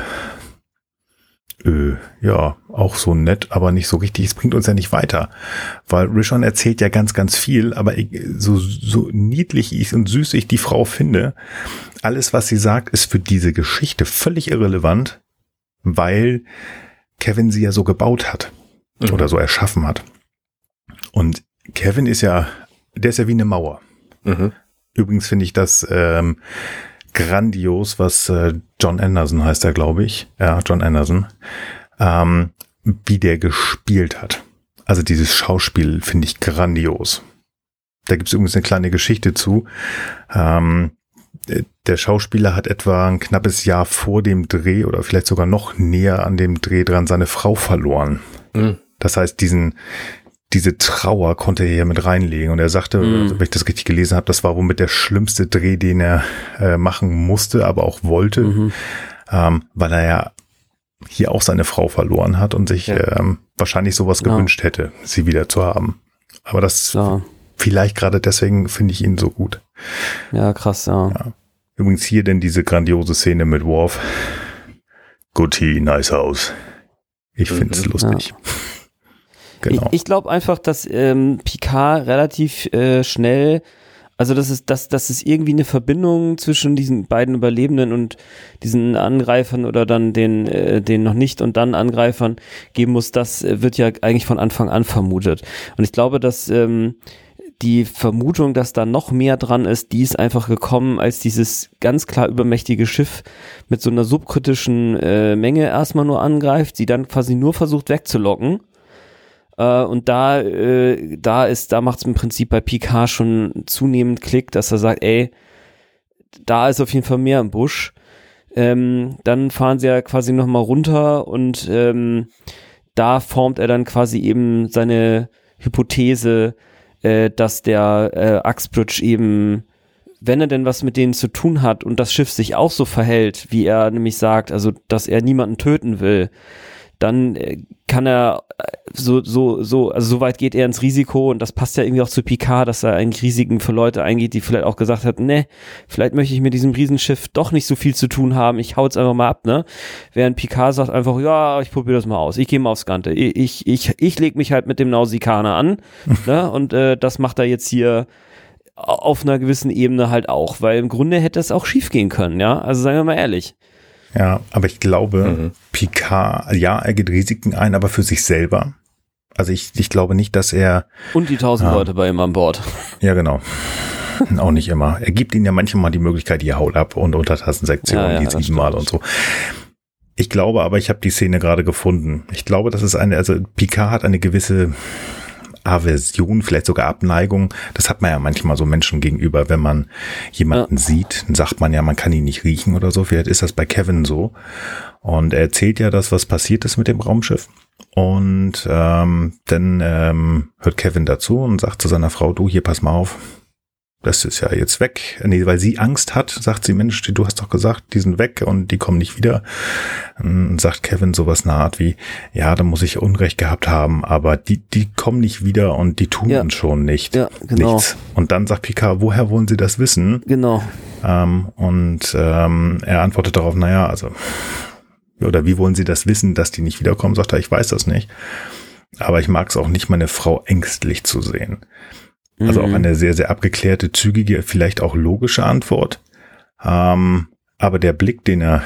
äh, ja, auch so nett, aber nicht so richtig. Es bringt uns ja nicht weiter, weil Rishon erzählt ja ganz, ganz viel, aber ich, so, so niedlich ich und süß ich die Frau finde, alles, was sie sagt, ist für diese Geschichte völlig irrelevant, weil Kevin sie ja so gebaut hat mhm. oder so erschaffen hat. Und Kevin ist ja, der ist ja wie eine Mauer. Mhm. Übrigens finde ich das ähm, grandios, was äh, John Anderson heißt er, glaube ich. Ja, John Anderson. Ähm, wie der gespielt hat. Also dieses Schauspiel finde ich grandios. Da gibt es übrigens eine kleine Geschichte zu. Ähm, der Schauspieler hat etwa ein knappes Jahr vor dem Dreh oder vielleicht sogar noch näher an dem Dreh dran seine Frau verloren. Mhm. Das heißt, diesen, diese Trauer konnte er hier mit reinlegen. Und er sagte, mhm. wenn ich das richtig gelesen habe, das war womit der schlimmste Dreh, den er äh, machen musste, aber auch wollte, mhm. ähm, weil er ja hier auch seine Frau verloren hat und sich ja. ähm, wahrscheinlich sowas ja. gewünscht hätte, sie wieder zu haben. Aber das ja. vielleicht gerade deswegen finde ich ihn so gut. Ja, krass, ja. Übrigens hier denn diese grandiose Szene mit Worf. Tea, nice house. Ich finde es mhm. lustig. Genau. Ich, ich glaube einfach, dass ähm, Picard relativ äh, schnell, also dass es, dass, dass es irgendwie eine Verbindung zwischen diesen beiden Überlebenden und diesen Angreifern oder dann den, äh, den noch nicht und dann Angreifern geben muss, das äh, wird ja eigentlich von Anfang an vermutet. Und ich glaube, dass ähm, die Vermutung, dass da noch mehr dran ist, die ist einfach gekommen, als dieses ganz klar übermächtige Schiff mit so einer subkritischen äh, Menge erstmal nur angreift, sie dann quasi nur versucht wegzulocken. Äh, und da, äh, da ist, da macht es im Prinzip bei Picard schon zunehmend Klick, dass er sagt, ey, da ist auf jeden Fall mehr im Busch. Ähm, dann fahren sie ja quasi nochmal runter und ähm, da formt er dann quasi eben seine Hypothese, äh, dass der äh, Axbridge eben, wenn er denn was mit denen zu tun hat und das Schiff sich auch so verhält, wie er nämlich sagt, also dass er niemanden töten will, dann äh, kann er äh, so, so, so, also so weit geht er ins Risiko und das passt ja irgendwie auch zu Picard, dass er eigentlich Risiken für Leute eingeht, die vielleicht auch gesagt hat, ne, vielleicht möchte ich mit diesem Riesenschiff doch nicht so viel zu tun haben, ich hau jetzt einfach mal ab, ne? Während Picard sagt einfach, ja, ich probiere das mal aus, ich gehe mal aufs Gante, ich, ich, ich, ich leg mich halt mit dem Nausikaner an, ne? Und äh, das macht er jetzt hier auf einer gewissen Ebene halt auch, weil im Grunde hätte es auch schief gehen können, ja? Also sagen wir mal ehrlich. Ja, aber ich glaube, mhm. Picard, ja, er geht Risiken ein, aber für sich selber. Also ich, ich glaube nicht, dass er. Und die tausend äh, Leute bei ihm an Bord. Ja, genau. Auch nicht immer. Er gibt ihnen ja manchmal die Möglichkeit, ihr haut ab und Untertassensektion, ja, ja, die siebenmal und so. Ich glaube aber, ich habe die Szene gerade gefunden. Ich glaube, das ist eine, also Picard hat eine gewisse Aversion, vielleicht sogar Abneigung. Das hat man ja manchmal so Menschen gegenüber, wenn man jemanden ja. sieht, dann sagt man ja, man kann ihn nicht riechen oder so. Vielleicht ist das bei Kevin so. Und er erzählt ja das, was passiert ist mit dem Raumschiff. Und ähm, dann ähm, hört Kevin dazu und sagt zu seiner Frau, du hier, pass mal auf, das ist ja jetzt weg. Nee, weil sie Angst hat, sagt sie, Mensch, du hast doch gesagt, die sind weg und die kommen nicht wieder. Und sagt Kevin sowas eine Art wie, ja, da muss ich Unrecht gehabt haben, aber die, die kommen nicht wieder und die tun ja. uns schon nicht. Ja, genau. Nichts. Und dann sagt Picard, woher wollen sie das wissen? Genau. Ähm, und ähm, er antwortet darauf, naja, also, oder wie wollen sie das wissen, dass die nicht wiederkommen? Sagt er, ich weiß das nicht. Aber ich mag es auch nicht, meine Frau ängstlich zu sehen. Also auch mhm. eine sehr, sehr abgeklärte, zügige, vielleicht auch logische Antwort. Ähm, aber der Blick, den er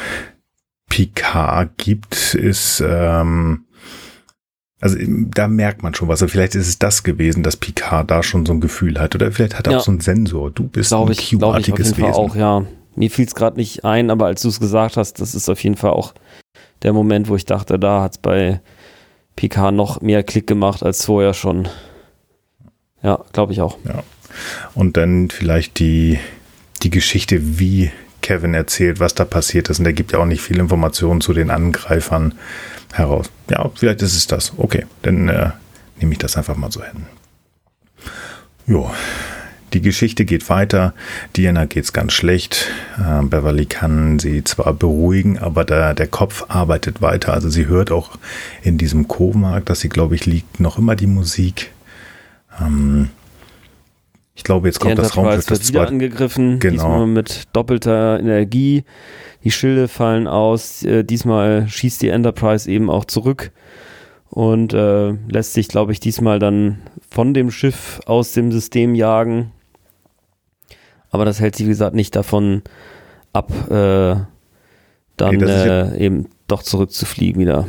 Picard gibt, ist, ähm, also da merkt man schon was. Also vielleicht ist es das gewesen, dass Picard da schon so ein Gefühl hat. Oder vielleicht hat er ja. auch so einen Sensor. Du bist glaub ein Q-artiges Wesen. Auch, ja. Mir fiel es gerade nicht ein, aber als du es gesagt hast, das ist auf jeden Fall auch der Moment, wo ich dachte, da hat es bei Picard noch mehr Klick gemacht als vorher schon. Ja, glaube ich auch. Ja. Und dann vielleicht die, die Geschichte, wie Kevin erzählt, was da passiert ist. Und er gibt ja auch nicht viel Informationen zu den Angreifern heraus. Ja, vielleicht ist es das. Okay, dann äh, nehme ich das einfach mal so hin. Jo, die Geschichte geht weiter. Diana geht's ganz schlecht. Äh, Beverly kann sie zwar beruhigen, aber der, der Kopf arbeitet weiter. Also sie hört auch in diesem Komark, dass sie, glaube ich, liegt, noch immer die Musik. Ähm, ich glaube, jetzt kommt das Raumschiff das wieder angegriffen, genau. diesmal mit doppelter Energie. Die Schilde fallen aus. Äh, diesmal schießt die Enterprise eben auch zurück und äh, lässt sich, glaube ich, diesmal dann von dem Schiff aus dem System jagen. Aber das hält sie, wie gesagt, nicht davon ab, äh, dann nee, äh, eben doch zurückzufliegen wieder.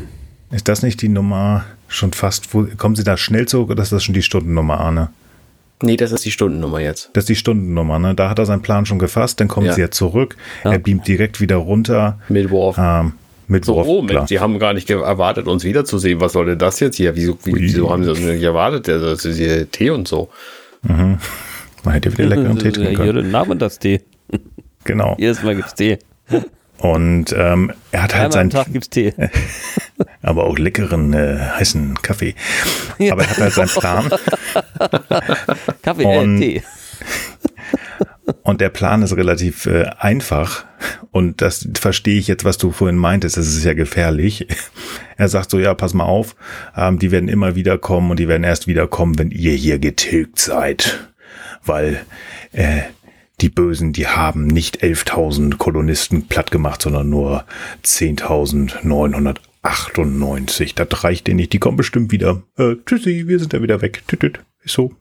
Ist das nicht die Nummer schon fast, wo, kommen Sie da schnell zurück oder ist das schon die Stundennummer, Arne? Nee, das ist die Stundennummer jetzt. Das ist die Stundennummer, ne? Da hat er seinen Plan schon gefasst, dann kommen ja. sie ja zurück. Ja. Er beamt direkt wieder runter. Mit Worf. Ähm, mit so, Worf, oh, Mensch, sie haben gar nicht erwartet, uns wiederzusehen. Was soll denn das jetzt hier? Wieso, wieso haben sie das nicht erwartet? Das ist hier Tee und so. Mhm. Man hätte wieder leckeren Tee trinken können. Namen das Tee. Genau. Jedes Mal gibt's Tee. Und ähm, er hat halt Einmal am seinen, Tag gibt's Tee. aber auch leckeren äh, heißen Kaffee. Aber er hat halt seinen Plan. Kaffee, Und- äh, Tee. Und der Plan ist relativ äh, einfach. Und das verstehe ich jetzt, was du vorhin meintest. Das ist ja gefährlich. Er sagt so, ja, pass mal auf. Ähm, die werden immer wieder kommen und die werden erst wiederkommen, wenn ihr hier getilgt seid. Weil äh, die Bösen, die haben nicht 11.000 Kolonisten platt gemacht, sondern nur 10.998. Das reicht denen nicht. Die kommen bestimmt wieder. Äh, tschüssi, wir sind da wieder weg. Tüt, tüt. Ist so.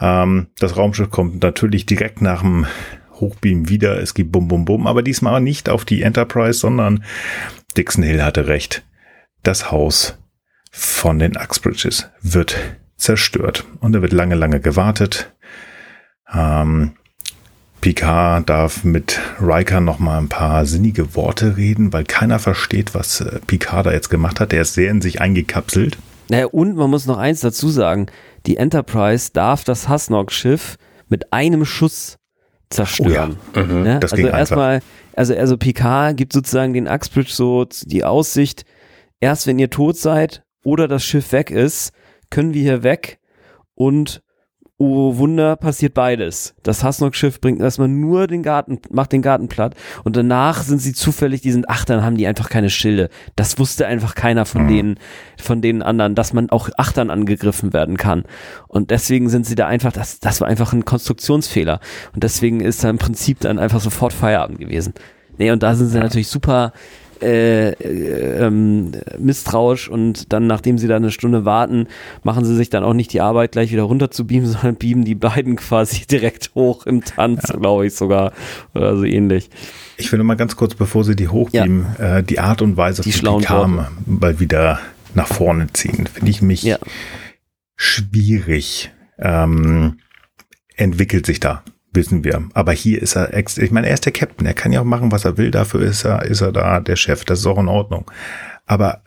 Ähm, das Raumschiff kommt natürlich direkt nach dem Hochbeam wieder. Es gibt Bum Bum Bum, aber diesmal nicht auf die Enterprise, sondern Dixon Hill hatte recht. Das Haus von den Uxbridges wird zerstört und da wird lange, lange gewartet. Ähm, Picard darf mit Riker noch mal ein paar sinnige Worte reden, weil keiner versteht, was äh, Picard da jetzt gemacht hat. Der ist sehr in sich eingekapselt. Naja, und man muss noch eins dazu sagen. Die Enterprise darf das Hasnok-Schiff mit einem Schuss zerstören. Ne? Das also erstmal, also, also Picard gibt sozusagen den Uxbridge so die Aussicht, erst wenn ihr tot seid oder das Schiff weg ist, können wir hier weg und oh Wunder, passiert beides. Das Hasnok-Schiff bringt erstmal nur den Garten, macht den Garten platt und danach sind sie zufällig, die sind, ach, dann haben die einfach keine Schilde. Das wusste einfach keiner von denen, von den anderen, dass man auch Achtern angegriffen werden kann. Und deswegen sind sie da einfach, das, das war einfach ein Konstruktionsfehler. Und deswegen ist da im Prinzip dann einfach sofort Feierabend gewesen. Nee, und da sind sie natürlich super äh, äh, ähm, misstrauisch und dann, nachdem sie da eine Stunde warten, machen sie sich dann auch nicht die Arbeit, gleich wieder runter zu beamen, sondern beamen die beiden quasi direkt hoch im Tanz, glaube ich sogar. Oder so ähnlich. Ich will mal ganz kurz, bevor Sie die hochbeamen, äh, die Art und Weise, Die die kam, mal wieder nach vorne ziehen, finde ich mich Ja. schwierig. Ähm, entwickelt sich da, wissen wir. Aber hier ist er, ex ich meine, er ist der Captain, er kann ja auch machen, was er will, dafür ist er, ist er da der Chef, das ist auch in Ordnung. Aber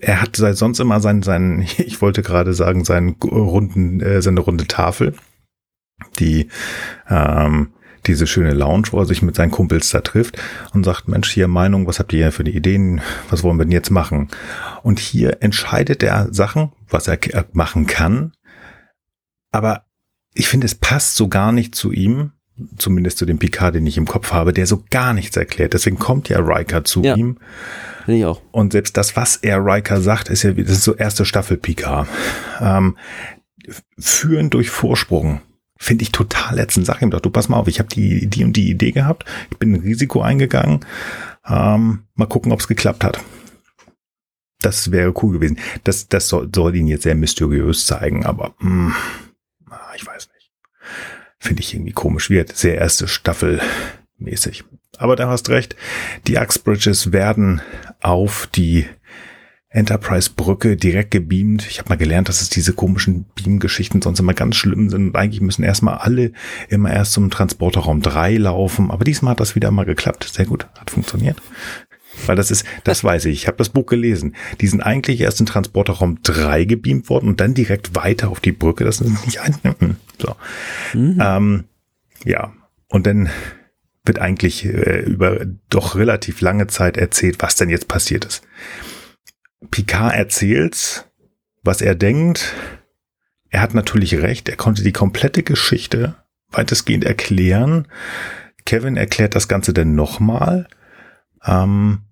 er hat seit sonst immer seinen, seinen, ich wollte gerade sagen, seinen runden, äh, seine runde Tafel, die, ähm, diese schöne Lounge, wo er sich mit seinen Kumpels da trifft und sagt, Mensch, hier Meinung, was habt ihr hier für die Ideen, was wollen wir denn jetzt machen? Und hier entscheidet er Sachen, was er k- machen kann, aber ich finde, es passt so gar nicht zu ihm, zumindest zu dem Picard, den ich im Kopf habe, der so gar nichts erklärt. Deswegen kommt ja Riker zu Ja. ihm Finde ich auch. und selbst das, was er Riker sagt, ist ja, das ist so erste Staffel Picard. Ähm, führen durch Vorsprung. Finde ich total letzten. Sag ihm doch, du pass mal auf, ich habe die, die und die Idee gehabt, ich bin ein Risiko eingegangen. Ähm, mal gucken, ob es geklappt hat. Das wäre cool gewesen. Das, das soll, soll ihn jetzt sehr mysteriös zeigen, aber mh, ah, ich weiß nicht. Finde ich irgendwie komisch. Wird sehr erste Staffel mäßig. Aber da hast recht. Die Uxbridges werden auf die Enterprise-Brücke direkt gebeamt. Ich habe mal gelernt, dass es diese komischen Beam-Geschichten sonst immer ganz schlimm sind. Und eigentlich müssen erstmal alle immer erst zum Transporterraum 3 laufen. Aber diesmal hat das wieder mal geklappt. Sehr gut, hat funktioniert. Weil das ist, das weiß ich, ich habe das Buch gelesen. Die sind eigentlich erst in Transporterraum 3 gebeamt worden und dann direkt weiter auf die Brücke. Das ist nicht ein. Mhm. So. Ähm, ja, und dann wird eigentlich äh, über doch relativ lange Zeit erzählt, was denn jetzt passiert ist. Picard erzählt, was er denkt. Er hat natürlich recht, er konnte die komplette Geschichte weitestgehend erklären. Kevin erklärt das Ganze dann nochmal ähm,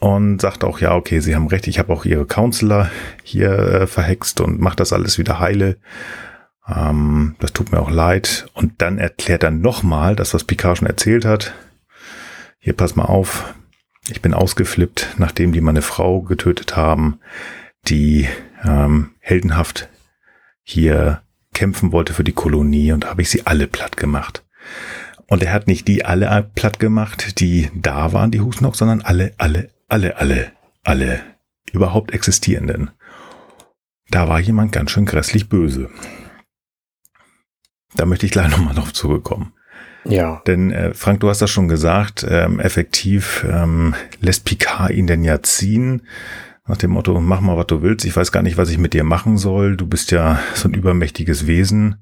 und sagt auch, ja, okay, Sie haben recht, ich habe auch Ihre Counselor hier äh, verhext und macht das alles wieder heile. Ähm, das tut mir auch leid. Und dann erklärt er nochmal das, was Picard schon erzählt hat. Hier, pass mal auf. Ich bin ausgeflippt, nachdem die meine Frau getötet haben, die ähm, heldenhaft hier kämpfen wollte für die Kolonie und habe ich sie alle platt gemacht. Und er hat nicht die alle platt gemacht, die da waren, die Husnock, sondern alle, alle, alle, alle, alle überhaupt existierenden. Da war jemand ganz schön grässlich böse. Da möchte ich gleich nochmal drauf zurückkommen. Ja. Denn äh, Frank, du hast das schon gesagt, ähm, effektiv ähm, lässt Picard ihn denn ja ziehen. Nach dem Motto, mach mal, was du willst. Ich weiß gar nicht, was ich mit dir machen soll. Du bist ja so ein übermächtiges Wesen.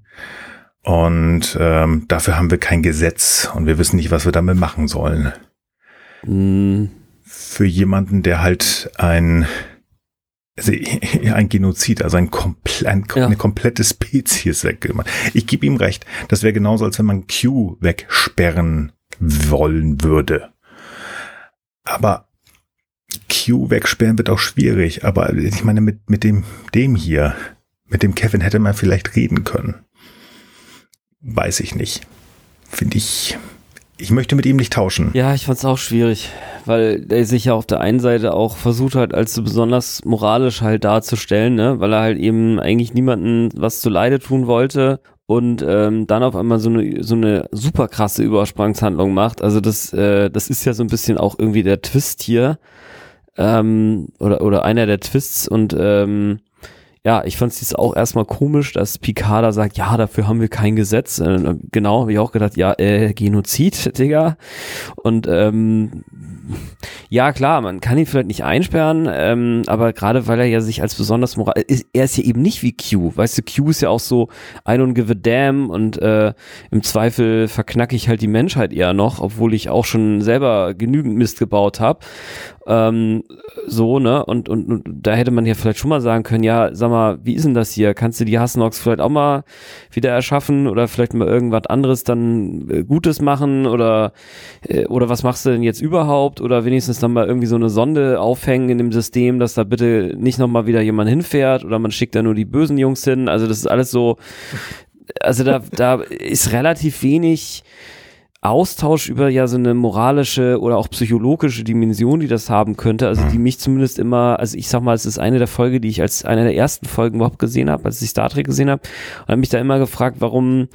Und ähm, dafür haben wir kein Gesetz und wir wissen nicht, was wir damit machen sollen. Mm, Für jemanden, der halt ein, also ein Genozid, also ein, komple ein Ja. eine komplette Spezies weggemacht. Ich gebe ihm recht. Das wäre genauso, als wenn man Q wegsperren wollen würde. Aber Q wegsperren wird auch schwierig. Aber ich meine, mit, mit dem, dem hier, mit dem Kevin hätte man vielleicht reden können. Weiß ich nicht. Finde ich, ich möchte mit ihm nicht tauschen. Ja, ich fand's auch schwierig, weil er sich ja auf der einen Seite auch versucht hat, als so besonders moralisch halt darzustellen, ne, weil er halt eben eigentlich niemanden was zu Leide tun wollte und ähm, dann auf einmal so eine so eine super krasse Übersprangshandlung macht. Also das äh, das ist ja so ein bisschen auch irgendwie der Twist hier ähm, oder oder einer der Twists und ähm, ja, ich fand es auch erstmal komisch, dass Picard da sagt, ja, dafür haben wir kein Gesetz. Äh, genau, habe ich auch gedacht, ja, äh, Genozid, Digga. Und ähm, ja, klar, man kann ihn vielleicht nicht einsperren, ähm, aber gerade weil er ja sich als besonders moral, ist, er ist ja eben nicht wie Q. Weißt du, Q ist ja auch so, I don't give a damn und äh, im Zweifel verknacke ich halt die Menschheit eher noch, obwohl ich auch schon selber genügend Mist gebaut habe. Ähm, so, ne? Und, und, und da hätte man ja vielleicht schon mal sagen können, ja, sag mal, wie ist denn das hier? Kannst du die Hassnox vielleicht auch mal wieder erschaffen oder vielleicht mal irgendwas anderes dann äh, Gutes machen oder äh, oder was machst du denn jetzt überhaupt oder wenigstens dann mal irgendwie so eine Sonde aufhängen in dem System, dass da bitte nicht nochmal wieder jemand hinfährt oder man schickt da nur die bösen Jungs hin. Also das ist alles so, also da, da ist relativ wenig Austausch über ja so eine moralische oder auch psychologische Dimension, die das haben könnte, also die mich zumindest immer, also ich sag mal, es ist eine der Folge, die ich als eine der ersten Folgen überhaupt gesehen habe, als ich Star Trek gesehen habe, und habe mich da immer gefragt, warum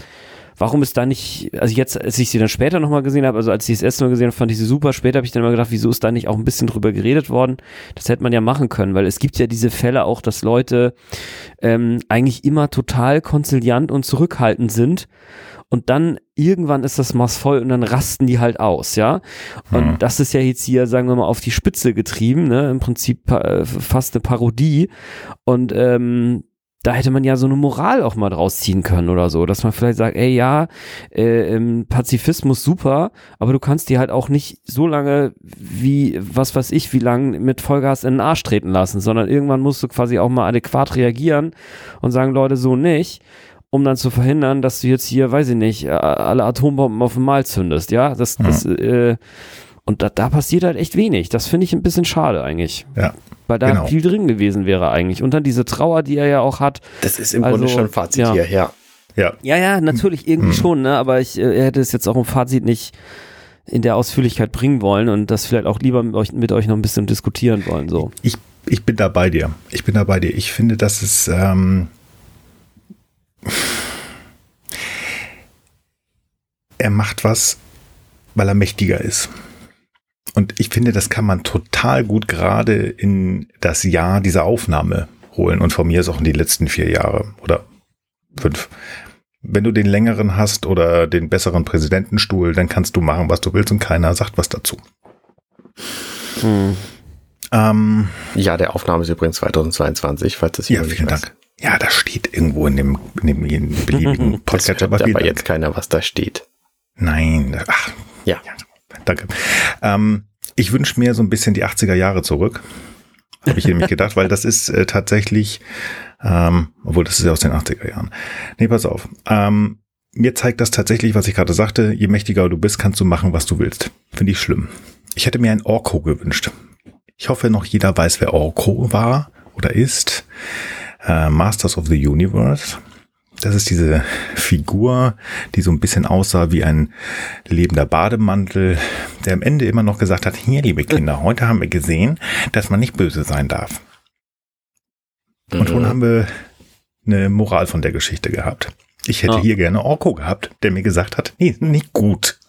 warum ist da nicht, also jetzt, als ich sie dann später nochmal gesehen habe, also als ich das erste Mal gesehen habe, fand ich sie super, später habe ich dann immer gedacht, wieso ist da nicht auch ein bisschen drüber geredet worden? Das hätte man ja machen können, weil es gibt ja diese Fälle auch, dass Leute ähm, eigentlich immer total konziliant und zurückhaltend sind und dann irgendwann ist das Maß voll und dann rasten die halt aus, ja. Und Mhm. das ist ja jetzt hier, sagen wir mal, auf die Spitze getrieben, ne? Im Prinzip äh, fast eine Parodie. Und ähm, da hätte man ja so eine Moral auch mal draus ziehen können oder so, dass man vielleicht sagt, ey ja, äh, ähm, Pazifismus super, aber du kannst die halt auch nicht so lange wie, was weiß ich, wie lang mit Vollgas in den Arsch treten lassen, sondern irgendwann musst du quasi auch mal adäquat reagieren und sagen, Leute, so nicht um dann zu verhindern, dass du jetzt hier, weiß ich nicht, alle Atombomben auf einmal zündest, ja, das, das, äh, und da, da passiert halt echt wenig. Das finde ich ein bisschen schade eigentlich. Ja. Weil da Genau. viel drin gewesen wäre eigentlich. Und dann diese Trauer, die er ja auch hat. Das ist im Also, Grunde schon Fazit ja. hier, ja. Ja. Ja, ja, natürlich irgendwie Mhm. schon, ne? Aber ich äh, er hätte es jetzt auch im Fazit nicht in der Ausführlichkeit bringen wollen und das vielleicht auch lieber mit euch, mit euch noch ein bisschen diskutieren wollen. So. Ich, ich bin da bei dir. Ich bin da bei dir. Ich finde, dass es ähm, er macht was, weil er mächtiger ist. Und ich finde, das kann man total gut gerade in das Jahr dieser Aufnahme holen. Und von mir ist auch in die letzten vier Jahre oder fünf. Wenn du den längeren hast oder den besseren Präsidentenstuhl, dann kannst du machen, was du willst und keiner sagt was dazu. Hm. Ähm, Ja, der Aufnahme ist übrigens 2022, falls das Ja, vielen weiß. Dank. Ja, das steht irgendwo in dem, in dem, in dem beliebigen Podcast. Aber aber jetzt keiner, was da steht. Nein, ach, Ja. Danke. Ähm, ich wünsche mir so ein bisschen die 80er Jahre zurück. Habe ich nämlich gedacht, weil das ist äh, tatsächlich, ähm, obwohl das ist ja aus den 80er Jahren. Nee, pass auf. Ähm, mir zeigt das tatsächlich, was ich gerade sagte, je mächtiger du bist, kannst du machen, was du willst. Finde ich schlimm. Ich hätte mir ein Orko gewünscht. Ich hoffe, noch jeder weiß, wer Orko war oder ist. Äh, Masters of the Universe. Das ist diese Figur, die so ein bisschen aussah wie ein lebender Bademantel, der am Ende immer noch gesagt hat, hier, liebe Kinder, heute haben wir gesehen, dass man nicht böse sein darf. Und schon Mhm. haben wir eine Moral von der Geschichte gehabt. Ich hätte Ah. hier gerne Orko gehabt, der mir gesagt hat, nee, nicht gut.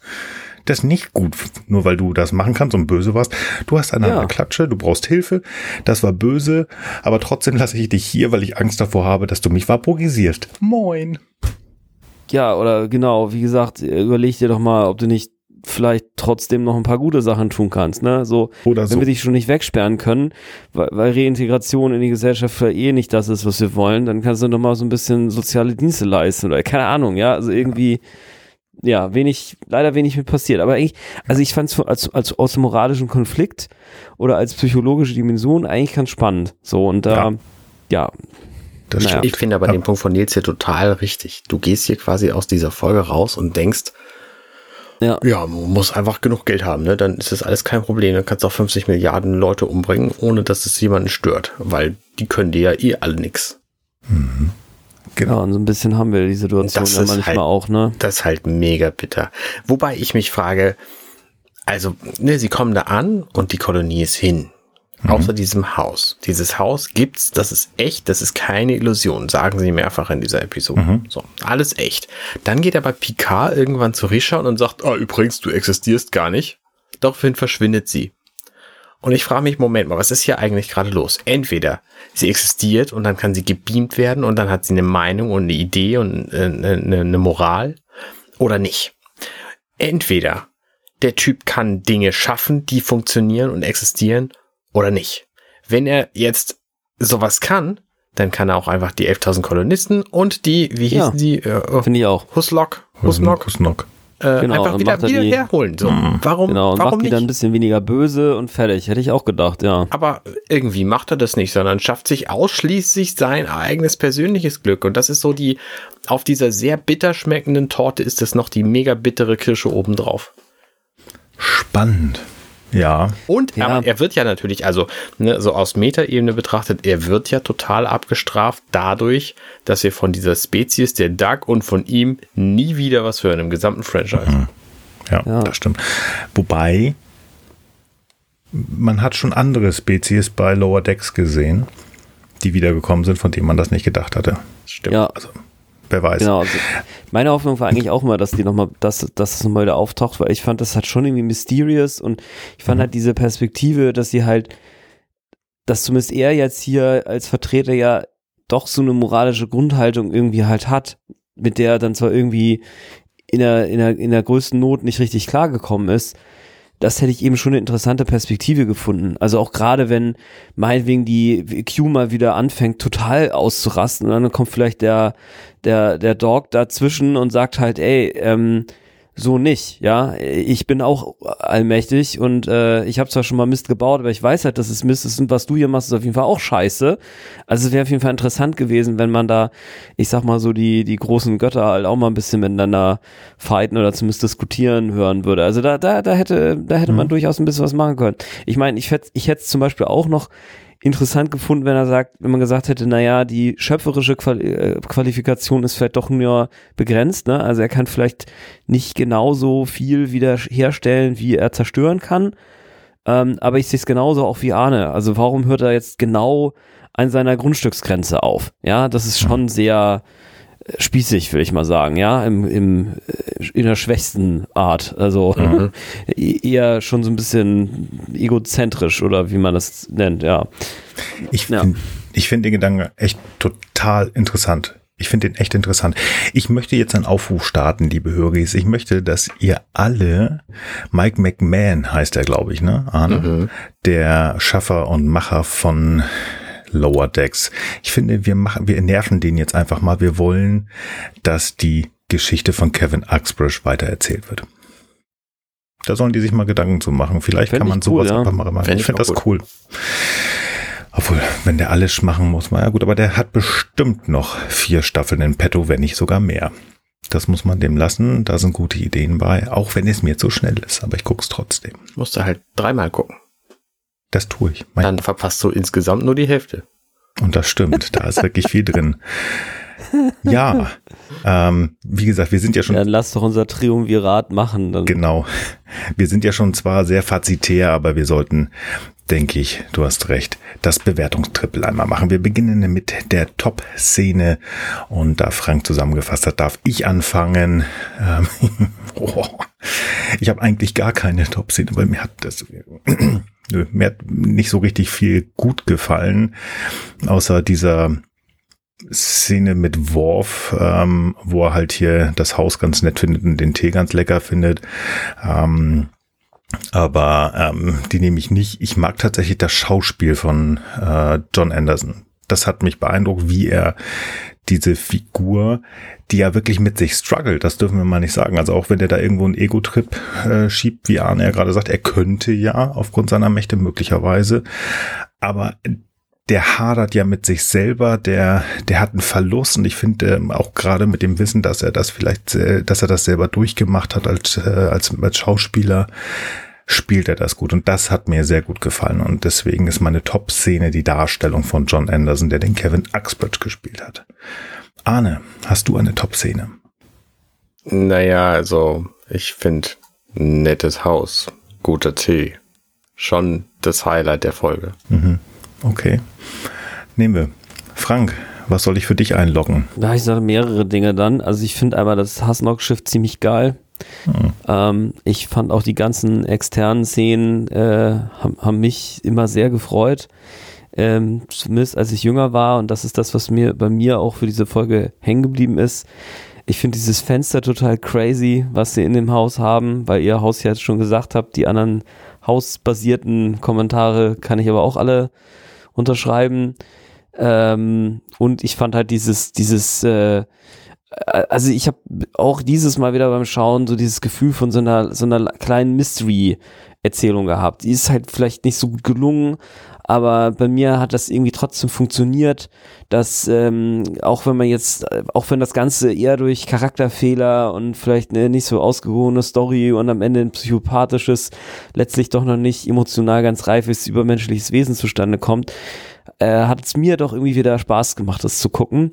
Das ist nicht gut, nur weil du das machen kannst und böse warst. Du hast eine Ja. Klatsche, du brauchst Hilfe, das war böse, aber trotzdem lasse ich dich hier, weil ich Angst davor habe, dass du mich vaporisierst. Moin. Ja, oder genau, wie gesagt, überleg dir doch mal, ob du nicht vielleicht trotzdem noch ein paar gute Sachen tun kannst, ne? So, Oder so. wenn wir dich schon nicht wegsperren können, weil, weil Reintegration in die Gesellschaft für eh nicht das ist, was wir wollen, dann kannst du noch mal so ein bisschen soziale Dienste leisten oder keine Ahnung, ja, also irgendwie ja, wenig, leider wenig mit passiert. Aber eigentlich, also ich fand es als, als aus dem moralischen Konflikt oder als psychologische Dimension eigentlich ganz spannend. So, und da, ja, ja das naja. Ich finde aber Ja. den Punkt von Nils hier total richtig. Du gehst hier quasi aus dieser Folge raus und denkst, ja, ja, man muss einfach genug Geld haben, ne? Dann ist das alles kein Problem. Dann kannst du auch 50 Milliarden Leute umbringen, ohne dass es jemanden stört, weil die können dir ja eh alle nix. Ja, und so ein bisschen haben wir die Situation Das ja manchmal halt- auch, ne? Das ist halt mega bitter. Wobei ich mich frage, also, ne, sie kommen da an und die Kolonie ist hin. Außer diesem Haus. Dieses Haus gibt's, das ist echt, das ist keine Illusion, sagen sie mehrfach in dieser Episode. So, alles echt. Dann geht aber Picard irgendwann zu Richard und sagt, ah, übrigens, du existierst gar nicht. Daraufhin verschwindet sie. Und ich frage mich, Moment mal, was ist hier eigentlich gerade los? Entweder sie existiert und dann kann sie gebeamt werden und dann hat sie eine Meinung und eine Idee und äh, eine, eine Moral oder nicht. Entweder der Typ kann Dinge schaffen, die funktionieren und existieren oder nicht. Wenn er jetzt sowas kann, dann kann er auch einfach die 11.000 Kolonisten und die, wie Ja. hießen die, äh, Finde ich auch. Huslok, Husnok, Husnock. Äh, Genau, einfach wieder, er wieder die- herholen. So, warum, Genau, und warum macht die nicht? dann ein bisschen weniger böse und fertig. Hätte ich auch gedacht, ja. Aber irgendwie macht er das nicht, sondern schafft sich ausschließlich sein eigenes persönliches Glück. Und das ist so die, auf dieser sehr bitter schmeckenden Torte ist es noch die mega bittere Kirsche obendrauf. Spannend. Ja. Und Ja. aber er wird ja natürlich, also ne, so aus Metaebene betrachtet, er wird ja total abgestraft dadurch, dass wir von dieser Spezies der Duck und von ihm nie wieder was hören im gesamten Franchise. Ja, Ja. das stimmt. Wobei, man hat schon andere Spezies bei Lower Decks gesehen, die wiedergekommen sind, von denen man das nicht gedacht hatte. Das stimmt. Ja, Wer weiß. Genau, also meine Hoffnung war eigentlich auch mal, dass die noch mal, dass, dass es nochmal wieder auftaucht, weil ich fand, das hat schon irgendwie mysterious und ich fand halt diese Perspektive, dass sie halt, dass zumindest er jetzt hier als Vertreter ja doch so eine moralische Grundhaltung irgendwie halt hat, mit der er dann zwar irgendwie in der, in der, in der größten Not nicht richtig klargekommen ist, das hätte ich eben schon eine interessante Perspektive gefunden. Also auch gerade wenn meinetwegen die Q mal wieder anfängt, total auszurasten und dann kommt vielleicht der, der, der Dog dazwischen und sagt halt, ey, ähm, so nicht, ja. Ich bin auch allmächtig und äh, ich habe zwar schon mal Mist gebaut, aber ich weiß halt, dass es Mist ist und was du hier machst, ist auf jeden Fall auch scheiße. Also es wäre auf jeden Fall interessant gewesen, wenn man da, ich sag mal so, die, die großen Götter halt auch mal ein bisschen miteinander fighten oder zumindest diskutieren hören würde. Also da, da, da hätte, da hätte man durchaus ein bisschen was machen können. Ich meine, ich hätte ich hätte es zum Beispiel auch noch interessant gefunden, wenn er sagt, wenn man gesagt hätte, naja, die schöpferische Quali äh, Qualifikation ist vielleicht doch nur begrenzt, ne? Also er kann vielleicht nicht genauso viel wieder herstellen, wie er zerstören kann. Ähm, aber ich sehe es genauso auch wie Arne. Also warum hört er jetzt genau an seiner Grundstücksgrenze auf? Ja, das ist schon sehr spießig, würde ich mal sagen, ja, im, im, äh, in der schwächsten Art. Also e- eher schon so ein bisschen egozentrisch oder wie man das nennt, ja. Ich Ja. finde find den Gedanken echt total interessant. Ich finde den echt interessant. Ich möchte jetzt einen Aufruf starten, liebe Höris. Ich möchte, dass ihr alle, Mike McMahon heißt er, glaube ich, ne, Arne? Der Schaffer und Macher von Lower Decks. Ich finde, wir machen, wir nerven den jetzt einfach mal. Wir wollen, dass die Geschichte von Kevin Uxbridge weitererzählt wird. Da sollen die sich mal Gedanken zu machen. Vielleicht Fänd kann man cool, sowas ja. einfach mal machen. Fänd Ich ich finde das cool. Obwohl, wenn der alles machen muss, na ja gut, aber der hat bestimmt noch vier Staffeln in petto, wenn nicht sogar mehr. Das muss man dem lassen, da sind gute Ideen bei, auch wenn es mir zu schnell ist, aber ich guck's trotzdem. Musst du halt dreimal gucken. Das tue ich. Mein, Dann verpasst du insgesamt nur die Hälfte. und das stimmt, da ist wirklich viel drin. Ja, ähm, wie gesagt, wir sind ja schon Dann lass doch unser Triumvirat machen. Dann. Genau. Wir sind ja schon zwar sehr fazitär, aber wir sollten, denke ich, du hast recht, das Bewertungstrippel einmal machen. Wir beginnen mit der Top-Szene und da Frank zusammengefasst hat, darf ich anfangen. Ähm, oh, ich habe eigentlich gar keine Top-Szene, weil mir hat das nö, mir hat nicht so richtig viel gut gefallen, außer dieser Szene mit Worf, ähm, wo er halt hier das Haus ganz nett findet und den Tee ganz lecker findet. Ähm, aber ähm, die nehme ich nicht. Ich mag tatsächlich das Schauspiel von äh, John Anderson. Das hat mich beeindruckt, wie er diese Figur, die ja wirklich mit sich struggelt, das dürfen wir mal nicht sagen. Also auch wenn der da irgendwo einen Ego-Trip äh, schiebt, wie Arne ja gerade sagt, er könnte ja aufgrund seiner Mächte möglicherweise, aber der hadert ja mit sich selber, der, der hat einen Verlust und ich finde ähm, auch gerade mit dem Wissen, dass er das vielleicht, äh, dass er das selber durchgemacht hat als, äh, als, als Schauspieler, spielt er das gut und das hat mir sehr gut gefallen und deswegen ist meine Top-Szene die Darstellung von John Anderson, der den Kevin Uxbridge gespielt hat. Arne, hast du eine Top-Szene? Naja, also ich finde nettes Haus, guter Tee, schon das Highlight der Folge. Mhm. Okay. Nehmen wir. Frank, was soll ich für dich einloggen? Ja, ich sage mehrere Dinge dann. Also ich finde einmal das Hasslock-Schiff ziemlich geil. Mhm. Ähm, ich fand auch die ganzen externen Szenen äh, haben, haben mich immer sehr gefreut. Ähm, zumindest als ich jünger war und das ist das, was mir bei mir auch für diese Folge hängen geblieben ist. Ich finde dieses Fenster total crazy, was sie in dem Haus haben, weil ihr Haus ja jetzt schon gesagt habt, die anderen hausbasierten Kommentare kann ich aber auch alle unterschreiben. Ähm, und ich fand halt dieses, dieses, äh, also ich habe auch dieses Mal wieder beim Schauen so dieses Gefühl von so einer, so einer kleinen Mystery-Erzählung gehabt. Die ist halt vielleicht nicht so gut gelungen, aber bei mir hat das irgendwie trotzdem funktioniert, dass ähm, auch wenn man jetzt, auch wenn das Ganze eher durch Charakterfehler und vielleicht eine nicht so ausgehobene Story und am Ende ein psychopathisches, letztlich doch noch nicht emotional ganz reifes, übermenschliches Wesen zustande kommt, äh, hat es mir doch irgendwie wieder Spaß gemacht, das zu gucken.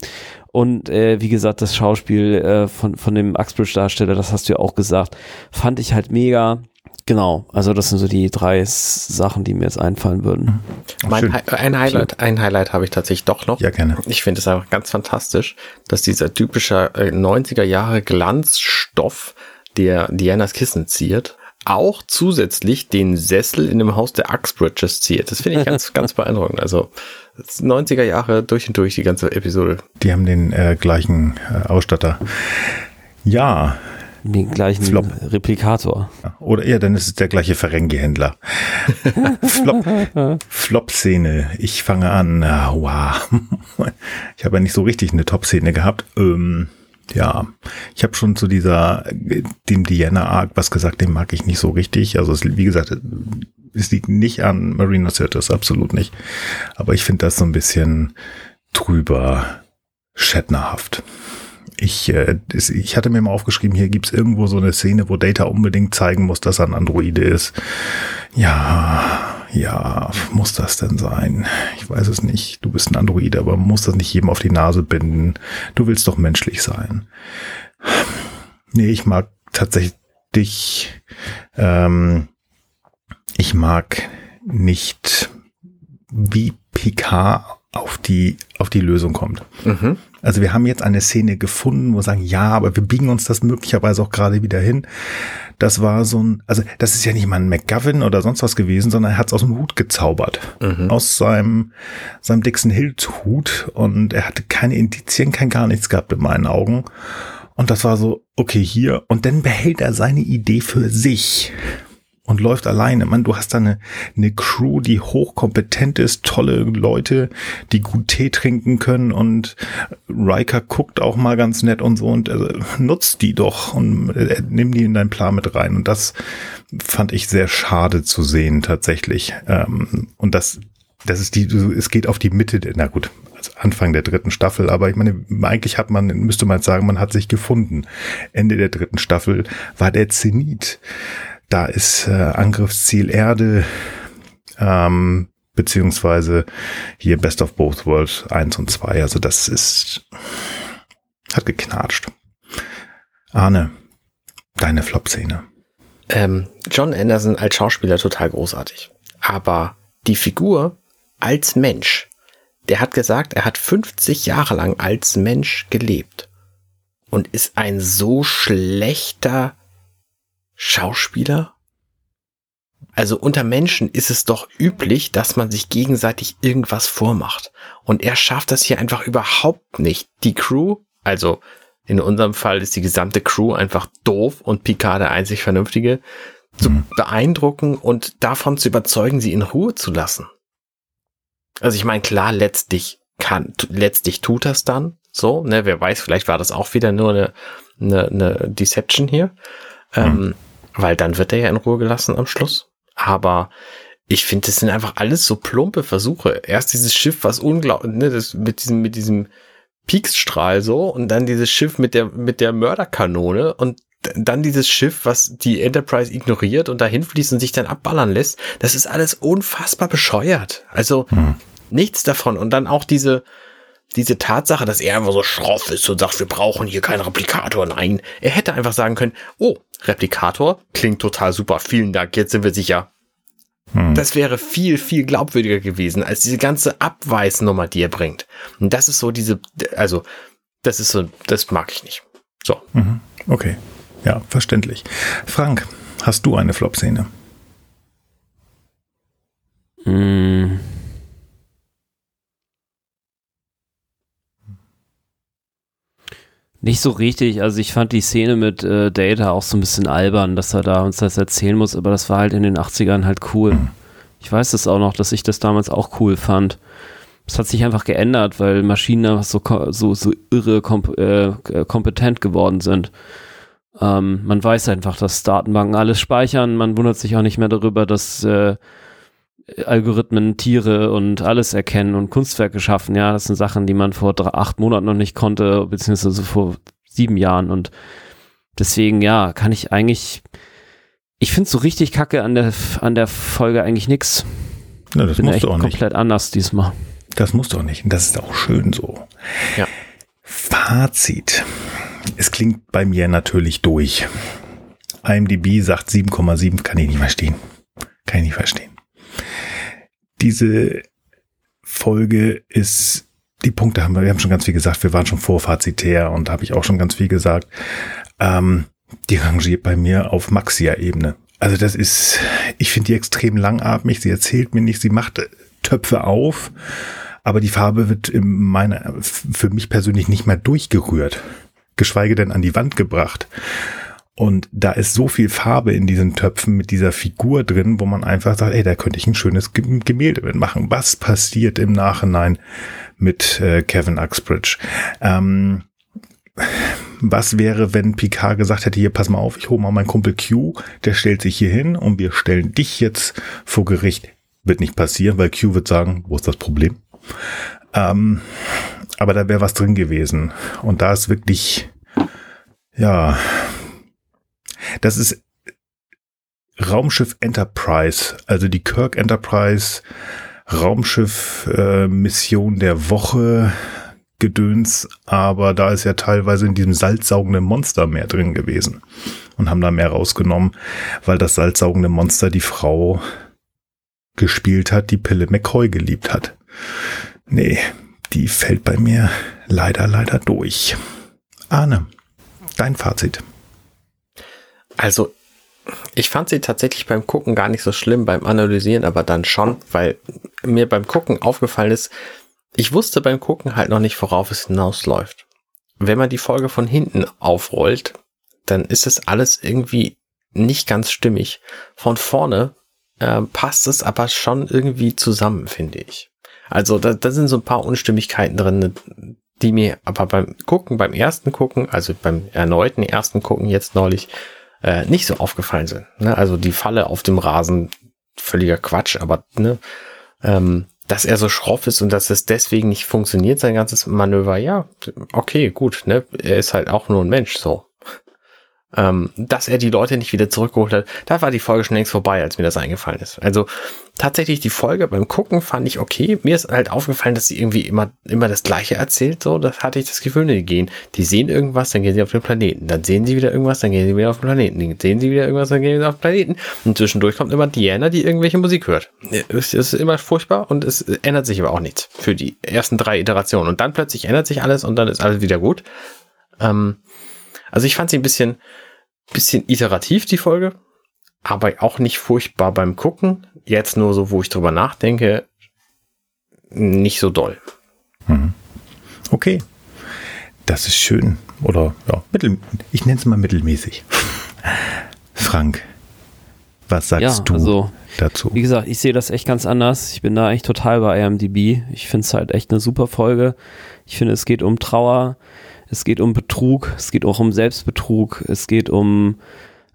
Und äh, wie gesagt, das Schauspiel äh, von, von dem Uxbridge-Darsteller, das hast du ja auch gesagt, fand ich halt mega. Genau, also das sind so die drei Sachen, die mir jetzt einfallen würden. Mhm. Mein Hi ein Highlight, ein Highlight habe ich tatsächlich doch noch. Ja, gerne. Ich finde es einfach ganz fantastisch, dass dieser typische äh, 90er Jahre Glanzstoff, der Dianas Kissen ziert, auch zusätzlich den Sessel in dem Haus der Uxbridges ziert. Das finde ich ganz, ganz beeindruckend. Also 90er Jahre durch und durch die ganze Episode. Die haben den äh, gleichen äh, Ausstatter. Ja, den gleichen Flop. Replikator. Oder eher, dann ist es der gleiche Ferengi-Händler. Flop, Flop-Szene. Ich fange an. Wow. Ich habe ja nicht so richtig eine Top-Szene gehabt. Ähm, ja, ich habe schon zu dieser, dem Diana-Arc was gesagt, den mag ich nicht so richtig. Also es, wie gesagt, es liegt nicht an Marina Sirtis, absolut nicht. Aber ich finde das so ein bisschen drüber Shatnerhaft ich, äh, ich hatte mir mal aufgeschrieben, hier gibt's irgendwo so eine Szene, wo Data unbedingt zeigen muss, dass er ein Androide ist. Ja, ja, muss das denn sein? Ich weiß es nicht. Du bist ein Androide, aber muss das nicht jedem auf die Nase binden? Du willst doch menschlich sein. Nee, ich mag tatsächlich, ähm, ich mag nicht, wie Picard auf die, auf die Lösung kommt. Mhm. Also wir haben jetzt eine Szene gefunden, wo wir sagen, ja, aber wir biegen uns das möglicherweise auch gerade wieder hin. Das war so ein, also das ist ja nicht mal ein McGovern oder sonst was gewesen, sondern er hat es aus dem Hut gezaubert. Mhm. Aus seinem, seinem Dixon Hills Hut und er hatte keine Indizien, kein gar nichts gehabt in meinen Augen. Und das war so, okay, hier. Und dann behält er seine Idee für sich und läuft alleine. Man, du hast da eine, eine Crew, die hochkompetent ist, tolle Leute, die gut Tee trinken können und Riker guckt auch mal ganz nett und so und äh, nutzt die doch und äh, nimm die in deinen Plan mit rein. Und das fand ich sehr schade zu sehen tatsächlich. Ähm, und das, das ist die, es geht auf die Mitte, na gut, also Anfang der dritten Staffel, aber ich meine, eigentlich hat man, müsste man sagen, man hat sich gefunden. Ende der dritten Staffel war der Zenit da ist äh, Angriffsziel Erde, ähm, beziehungsweise hier Best of Both Worlds 1 und 2. Also das ist, hat geknatscht. Arne, deine Flop-Szene. Ähm, John Anderson als Schauspieler total großartig. Aber die Figur als Mensch, der hat gesagt, er hat 50 Jahre lang als Mensch gelebt und ist ein so schlechter Schauspieler? Also unter Menschen ist es doch üblich, dass man sich gegenseitig irgendwas vormacht. Und er schafft das hier einfach überhaupt nicht. Die Crew, also in unserem Fall ist die gesamte Crew einfach doof und Picard der einzig Vernünftige, zu mhm. beeindrucken und davon zu überzeugen, sie in Ruhe zu lassen. Also ich meine, klar, letztlich kann, letztlich tut das dann so, ne, wer weiß, vielleicht war das auch wieder nur eine, eine, eine Deception hier, mhm. ähm, weil dann wird er ja in Ruhe gelassen am Schluss. Aber ich finde, das sind einfach alles so plumpe Versuche. Erst dieses Schiff, was unglaublich, ne, das mit diesem, mit diesem Pieksstrahl so und dann dieses Schiff mit der, mit der Mörderkanone und dann dieses Schiff, was die Enterprise ignoriert und dahin fließt und sich dann abballern lässt. Das ist alles unfassbar bescheuert. Also hm. nichts davon. Und dann auch diese, diese Tatsache, dass er einfach so schroff ist und sagt, wir brauchen hier keinen Replikator. Nein, er hätte einfach sagen können, oh, Replikator klingt total super. Vielen Dank. Jetzt sind wir sicher. Hm. Das wäre viel, viel glaubwürdiger gewesen als diese ganze Abweisnummer, die er bringt. Und das ist so diese, also, das ist so, das mag ich nicht. So. Mhm. Okay. Ja, verständlich. Frank, hast du eine Flop-Szene? Hm. Nicht so richtig. Also ich fand die Szene mit äh, Data auch so ein bisschen albern, dass er da uns das erzählen muss, aber das war halt in den 80ern halt cool. Ich weiß es auch noch, dass ich das damals auch cool fand. Es hat sich einfach geändert, weil Maschinen einfach so, so, so irre komp äh, kompetent geworden sind. Ähm, man weiß einfach, dass Datenbanken alles speichern. Man wundert sich auch nicht mehr darüber, dass äh, Algorithmen Tiere und alles erkennen und Kunstwerke schaffen. Ja, das sind Sachen, die man vor drei, acht Monaten noch nicht konnte, beziehungsweise vor sieben Jahren. Und deswegen, ja, kann ich eigentlich, ich finde so richtig kacke an der, an der Folge eigentlich nix. Ja, das Bin musst echt du auch komplett nicht. komplett anders diesmal. Das musst du auch nicht. Und das ist auch schön so. Ja. Fazit. Es klingt bei mir natürlich durch. IMDb sagt 7,7, kann ich nicht verstehen. Kann ich nicht verstehen. Diese Folge ist, die Punkte haben wir, wir haben schon ganz viel gesagt, wir waren schon vorfazitär und da habe ich auch schon ganz viel gesagt. Ähm, die rangiert bei mir auf Maxia-Ebene. Also das ist, ich finde die extrem langatmig, sie erzählt mir nicht, sie macht Töpfe auf, aber die Farbe wird in meiner, für mich persönlich nicht mehr durchgerührt geschweige denn an die Wand gebracht. Und da ist so viel Farbe in diesen Töpfen mit dieser Figur drin, wo man einfach sagt, ey, da könnte ich ein schönes Gemälde mitmachen. Was passiert im Nachhinein mit äh, Kevin Uxbridge? Ähm, was wäre, wenn Picard gesagt hätte, hier, pass mal auf, ich hole mal meinen Kumpel Q, der stellt sich hier hin und wir stellen dich jetzt vor Gericht. Wird nicht passieren, weil Q wird sagen, wo ist das Problem? Ähm, aber da wäre was drin gewesen. Und da ist wirklich, ja, das ist Raumschiff Enterprise, also die Kirk Enterprise Raumschiff äh, Mission der Woche Gedöns, aber da ist ja teilweise in diesem salzsaugenden Monster mehr drin gewesen und haben da mehr rausgenommen, weil das salzsaugende Monster die Frau gespielt hat, die Pille McCoy geliebt hat. Nee, die fällt bei mir leider, leider durch. Arne, dein Fazit. Also, ich fand sie tatsächlich beim Gucken gar nicht so schlimm, beim Analysieren aber dann schon, weil mir beim Gucken aufgefallen ist, ich wusste beim Gucken halt noch nicht, worauf es hinausläuft. Wenn man die Folge von hinten aufrollt, dann ist es alles irgendwie nicht ganz stimmig. Von vorne äh, passt es aber schon irgendwie zusammen, finde ich. Also da, da sind so ein paar Unstimmigkeiten drin, die mir aber beim Gucken, beim ersten Gucken, also beim erneuten ersten Gucken jetzt neulich, äh, nicht so aufgefallen sind. Ne? Also die Falle auf dem Rasen, völliger Quatsch, aber ne, ähm, dass er so schroff ist und dass es deswegen nicht funktioniert, sein ganzes Manöver, ja, okay, gut, ne? Er ist halt auch nur ein Mensch, so ähm, dass er die Leute nicht wieder zurückgeholt hat, da war die Folge schon längst vorbei, als mir das eingefallen ist. Also tatsächlich die Folge beim Gucken fand ich okay. Mir ist halt aufgefallen, dass sie irgendwie immer, immer das Gleiche erzählt, so, das hatte ich das Gefühl, die gehen, die sehen irgendwas, dann gehen sie auf den Planeten, dann sehen sie wieder irgendwas, dann gehen sie wieder auf den Planeten, dann sehen sie wieder irgendwas, dann gehen sie auf den Planeten und zwischendurch kommt immer Diana, die irgendwelche Musik hört. Es ist immer furchtbar und es ändert sich aber auch nichts für die ersten drei Iterationen und dann plötzlich ändert sich alles und dann ist alles wieder gut. Ähm, also ich fand sie ein bisschen, bisschen iterativ, die Folge. aber auch nicht furchtbar beim Gucken. Jetzt nur so, wo ich drüber nachdenke, nicht so doll. Mhm. Okay. Das ist schön. Oder ja, mittel, ich nenne es mal mittelmäßig. Frank, was sagst Ja, du also, dazu? Wie gesagt, ich sehe das echt ganz anders. Ich bin da echt total bei IMDb. Ich finde es halt echt eine super Folge. Ich finde, es geht um Trauer, es geht um Betrug, es geht auch um Selbstbetrug, es geht um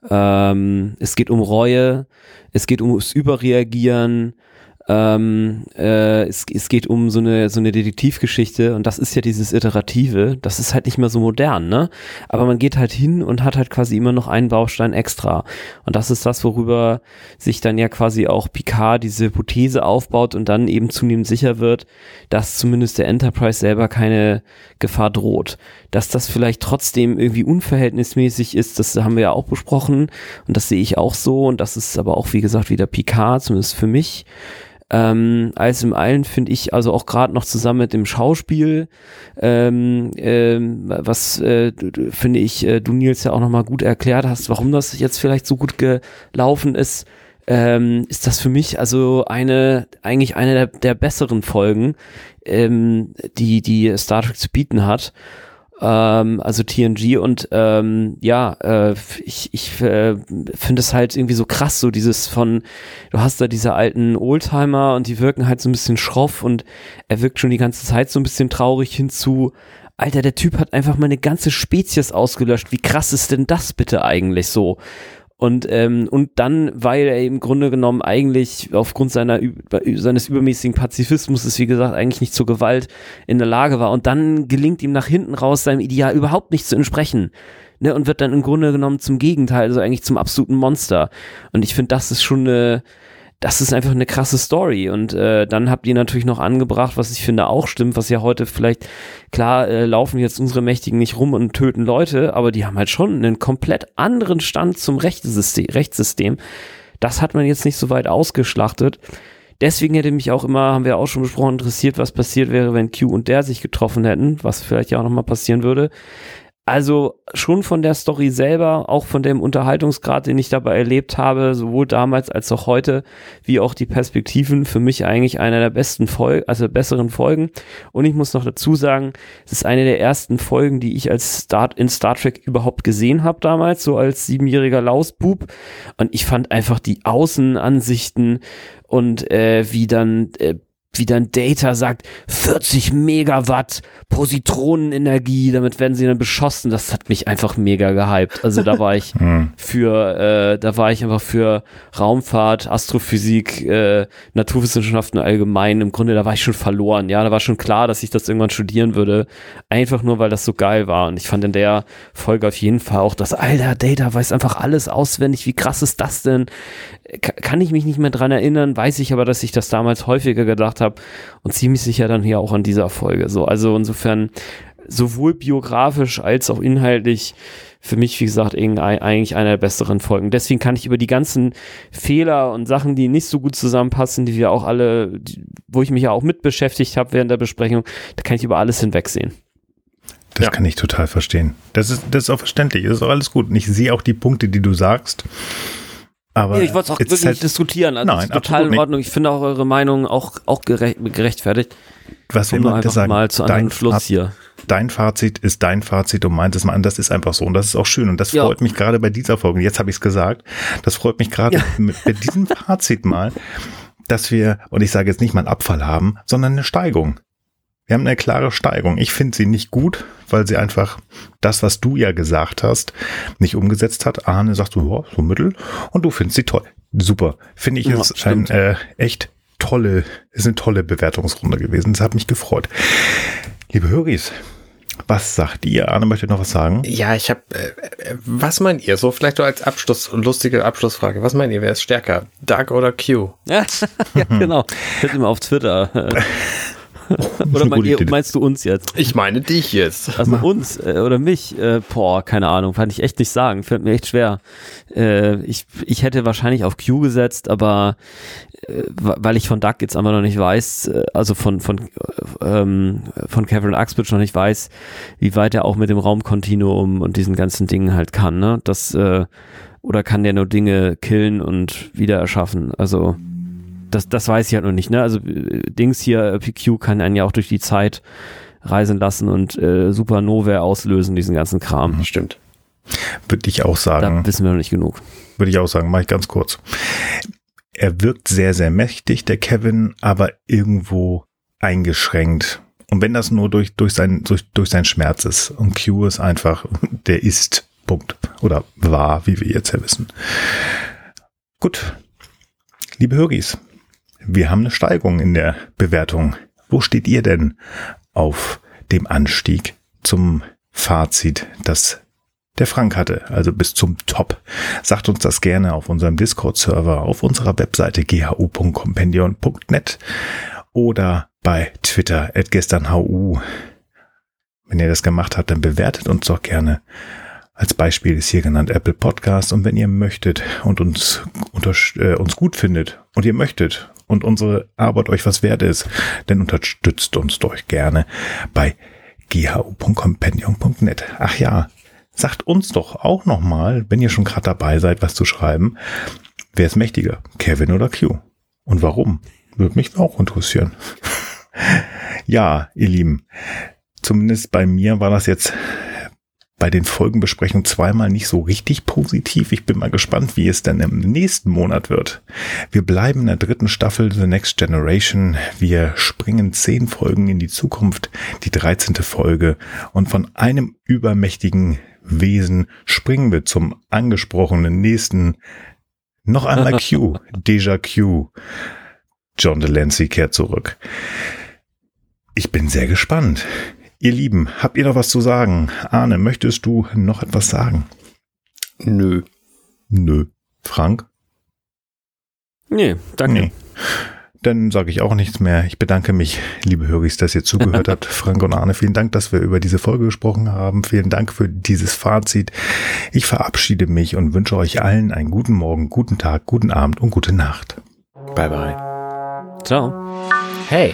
ähm, es geht um Reue, es geht ums Überreagieren, ähm, äh, es, es geht um so eine, so eine Detektivgeschichte und das ist ja dieses Iterative, das ist halt nicht mehr so modern, ne? Aber man geht halt hin und hat halt quasi immer noch einen Baustein extra. Und das ist das, worüber sich dann ja quasi auch Picard diese Hypothese aufbaut und dann eben zunehmend sicher wird, dass zumindest der Enterprise selber keine Gefahr droht. Dass das vielleicht trotzdem irgendwie unverhältnismäßig ist, das haben wir ja auch besprochen und das sehe ich auch so und das ist aber auch, wie gesagt, wieder Picard, zumindest für mich. Ähm, alles im Allen finde ich, also auch gerade noch zusammen mit dem Schauspiel, ähm, ähm, was äh, finde ich, äh, du Nils ja auch nochmal gut erklärt hast, warum das jetzt vielleicht so gut gelaufen ist, ähm, ist das für mich also eine, eigentlich eine der, der besseren Folgen, ähm, die, die Star Trek zu bieten hat ähm, also TNG und ähm, ja, äh, ich, ich äh, finde es halt irgendwie so krass, so dieses von, du hast da diese alten Oldtimer und die wirken halt so ein bisschen schroff und er wirkt schon die ganze Zeit so ein bisschen traurig hinzu. Alter, der Typ hat einfach mal eine ganze Spezies ausgelöscht. Wie krass ist denn das bitte eigentlich so? Und, ähm, und dann, weil er im Grunde genommen eigentlich aufgrund seiner, seines übermäßigen Pazifismus ist, wie gesagt, eigentlich nicht zur Gewalt in der Lage war. Und dann gelingt ihm nach hinten raus, seinem Ideal überhaupt nicht zu entsprechen. Ne, und wird dann im Grunde genommen zum Gegenteil, also eigentlich zum absoluten Monster. Und ich finde, das ist schon eine, das ist einfach eine krasse Story. Und äh, dann habt ihr natürlich noch angebracht, was ich finde auch stimmt, was ja heute vielleicht, klar, äh, laufen jetzt unsere Mächtigen nicht rum und töten Leute, aber die haben halt schon einen komplett anderen Stand zum Rechtssystem. Rechtssystem. Das hat man jetzt nicht so weit ausgeschlachtet. Deswegen hätte mich auch immer, haben wir auch schon besprochen, interessiert, was passiert wäre, wenn Q und der sich getroffen hätten, was vielleicht ja auch nochmal passieren würde. Also schon von der Story selber, auch von dem Unterhaltungsgrad, den ich dabei erlebt habe, sowohl damals als auch heute, wie auch die Perspektiven, für mich eigentlich einer der besten Folgen, also besseren Folgen. Und ich muss noch dazu sagen, es ist eine der ersten Folgen, die ich als Start in Star Trek überhaupt gesehen habe damals, so als siebenjähriger Lausbub. Und ich fand einfach die Außenansichten und äh, wie dann äh, wie dann Data sagt, 40 Megawatt Positronenenergie, damit werden sie dann beschossen. Das hat mich einfach mega gehypt. Also da war ich Hm. für, äh, da war ich einfach für Raumfahrt, Astrophysik, äh, Naturwissenschaften allgemein. Im Grunde, da war ich schon verloren. Ja, da war schon klar, dass ich das irgendwann studieren würde. Einfach nur, weil das so geil war. Und ich fand in der Folge auf jeden Fall auch, dass, alter, Data weiß einfach alles auswendig. Wie krass ist das denn? Ka- kann ich mich nicht mehr dran erinnern, weiß ich aber, dass ich das damals häufiger gedacht habe und ziemlich sicher dann hier auch an dieser Folge. So, also insofern sowohl biografisch als auch inhaltlich für mich, wie gesagt, eigentlich einer der besseren Folgen. Deswegen kann ich über die ganzen Fehler und Sachen, die nicht so gut zusammenpassen, die wir auch alle, die, wo ich mich ja auch mit beschäftigt habe während der Besprechung, da kann ich über alles hinwegsehen. Das Ja. kann ich total verstehen. Das ist, das ist auch verständlich. Das ist auch alles gut. Und ich sehe auch die Punkte, die du sagst. Aber Ja, ich wollte es auch wirklich halt, diskutieren. Also Nein, total in nicht. Ordnung. Ich finde auch eure Meinung auch, auch gerecht, gerechtfertigt. was wir einfach sagen, mal zu einem dein, Schluss Fazit, hier. dein Fazit ist dein Fazit und meint es mal an. Das ist einfach so. Und das ist auch schön. Und das Ja. freut mich gerade bei dieser Folge. Jetzt habe ich es gesagt. Das freut mich gerade Ja. mit, mit diesem Fazit mal, dass wir, und ich sage jetzt nicht mal einen Abfall haben, sondern eine Steigung. Wir haben eine klare Steigung. Ich finde sie nicht gut, weil sie einfach das, was du ja gesagt hast, nicht umgesetzt hat. Arne sagt so, ja, so mittel. Und du findest sie toll. Super. Finde ich, Ja, ist ein äh, echt tolle, ist eine tolle Bewertungsrunde gewesen. Das hat mich gefreut. Liebe Höris, was sagt ihr? Arne möchte noch was sagen. Ja, ich habe. Äh, äh, was meint ihr? So vielleicht so als Abschluss, lustige Abschlussfrage. Was meint ihr? Wer ist stärker? Doug oder Q? Ja, ja genau. Hört immer auf Twitter. Oder mein, ihr, meinst du uns jetzt? Ich meine dich jetzt. Also uns äh, oder mich? Äh, boah, keine Ahnung, kann ich echt nicht sagen. Fällt mir echt schwer. Äh, ich, ich hätte wahrscheinlich auf Q gesetzt, aber äh, weil ich von Duck jetzt einfach noch nicht weiß, äh, also von von äh, ähm, von Kevin Axbridge noch nicht weiß, wie weit er auch mit dem Raumkontinuum und diesen ganzen Dingen halt kann. Ne? Das äh, oder kann der nur Dinge killen und wieder erschaffen? Also das, das weiß ich halt noch nicht. Ne? Also äh, Dings hier, PQ kann einen ja auch durch die Zeit reisen lassen und äh, Supernova auslösen, diesen ganzen Kram. Stimmt. Würde ich auch sagen. Da wissen wir noch nicht genug. Würde ich auch sagen, mache ich ganz kurz. Er wirkt sehr, sehr mächtig, der Kevin, aber irgendwo eingeschränkt. Und wenn das nur durch, durch, sein, durch, durch sein Schmerz ist. Und Q ist einfach, der ist, Punkt. Oder war, wie wir jetzt ja wissen. Gut. Liebe Höris, wir haben eine Steigung in der Bewertung. Wo steht ihr denn auf dem Anstieg zum Fazit, das der Frank hatte, also bis zum Top. Sagt uns das gerne auf unserem Discord-Server, auf unserer Webseite ghu.compendion.net oder bei Twitter at gesternhu. Wenn ihr das gemacht habt, dann bewertet uns doch gerne. Als Beispiel ist hier genannt Apple Podcast und wenn ihr möchtet und uns, äh, uns gut findet und ihr möchtet und unsere Arbeit euch was wert ist, dann unterstützt uns doch gerne bei ghu.compendion.net. Ach ja, sagt uns doch auch nochmal, wenn ihr schon gerade dabei seid, was zu schreiben, wer ist mächtiger, Kevin oder Q? Und warum? Würde mich auch interessieren. ja, ihr Lieben, zumindest bei mir war das jetzt bei den Folgenbesprechungen zweimal nicht so richtig positiv. Ich bin mal gespannt, wie es denn im nächsten Monat wird. Wir bleiben in der dritten Staffel The Next Generation. Wir springen zehn Folgen in die Zukunft, die dreizehnte Folge. Und von einem übermächtigen Wesen springen wir zum angesprochenen nächsten. Noch einmal Q. Deja Q. John Delancey kehrt zurück. Ich bin sehr gespannt. Ihr Lieben, habt ihr noch was zu sagen? Arne, möchtest du noch etwas sagen? Nö. Nö. Frank? Nee, danke. Nee. Dann sage ich auch nichts mehr. Ich bedanke mich, liebe Höris, dass ihr zugehört habt. Frank und Arne, vielen Dank, dass wir über diese Folge gesprochen haben. Vielen Dank für dieses Fazit. Ich verabschiede mich und wünsche euch allen einen guten Morgen, guten Tag, guten Abend und gute Nacht. Bye bye. Ciao. Hey.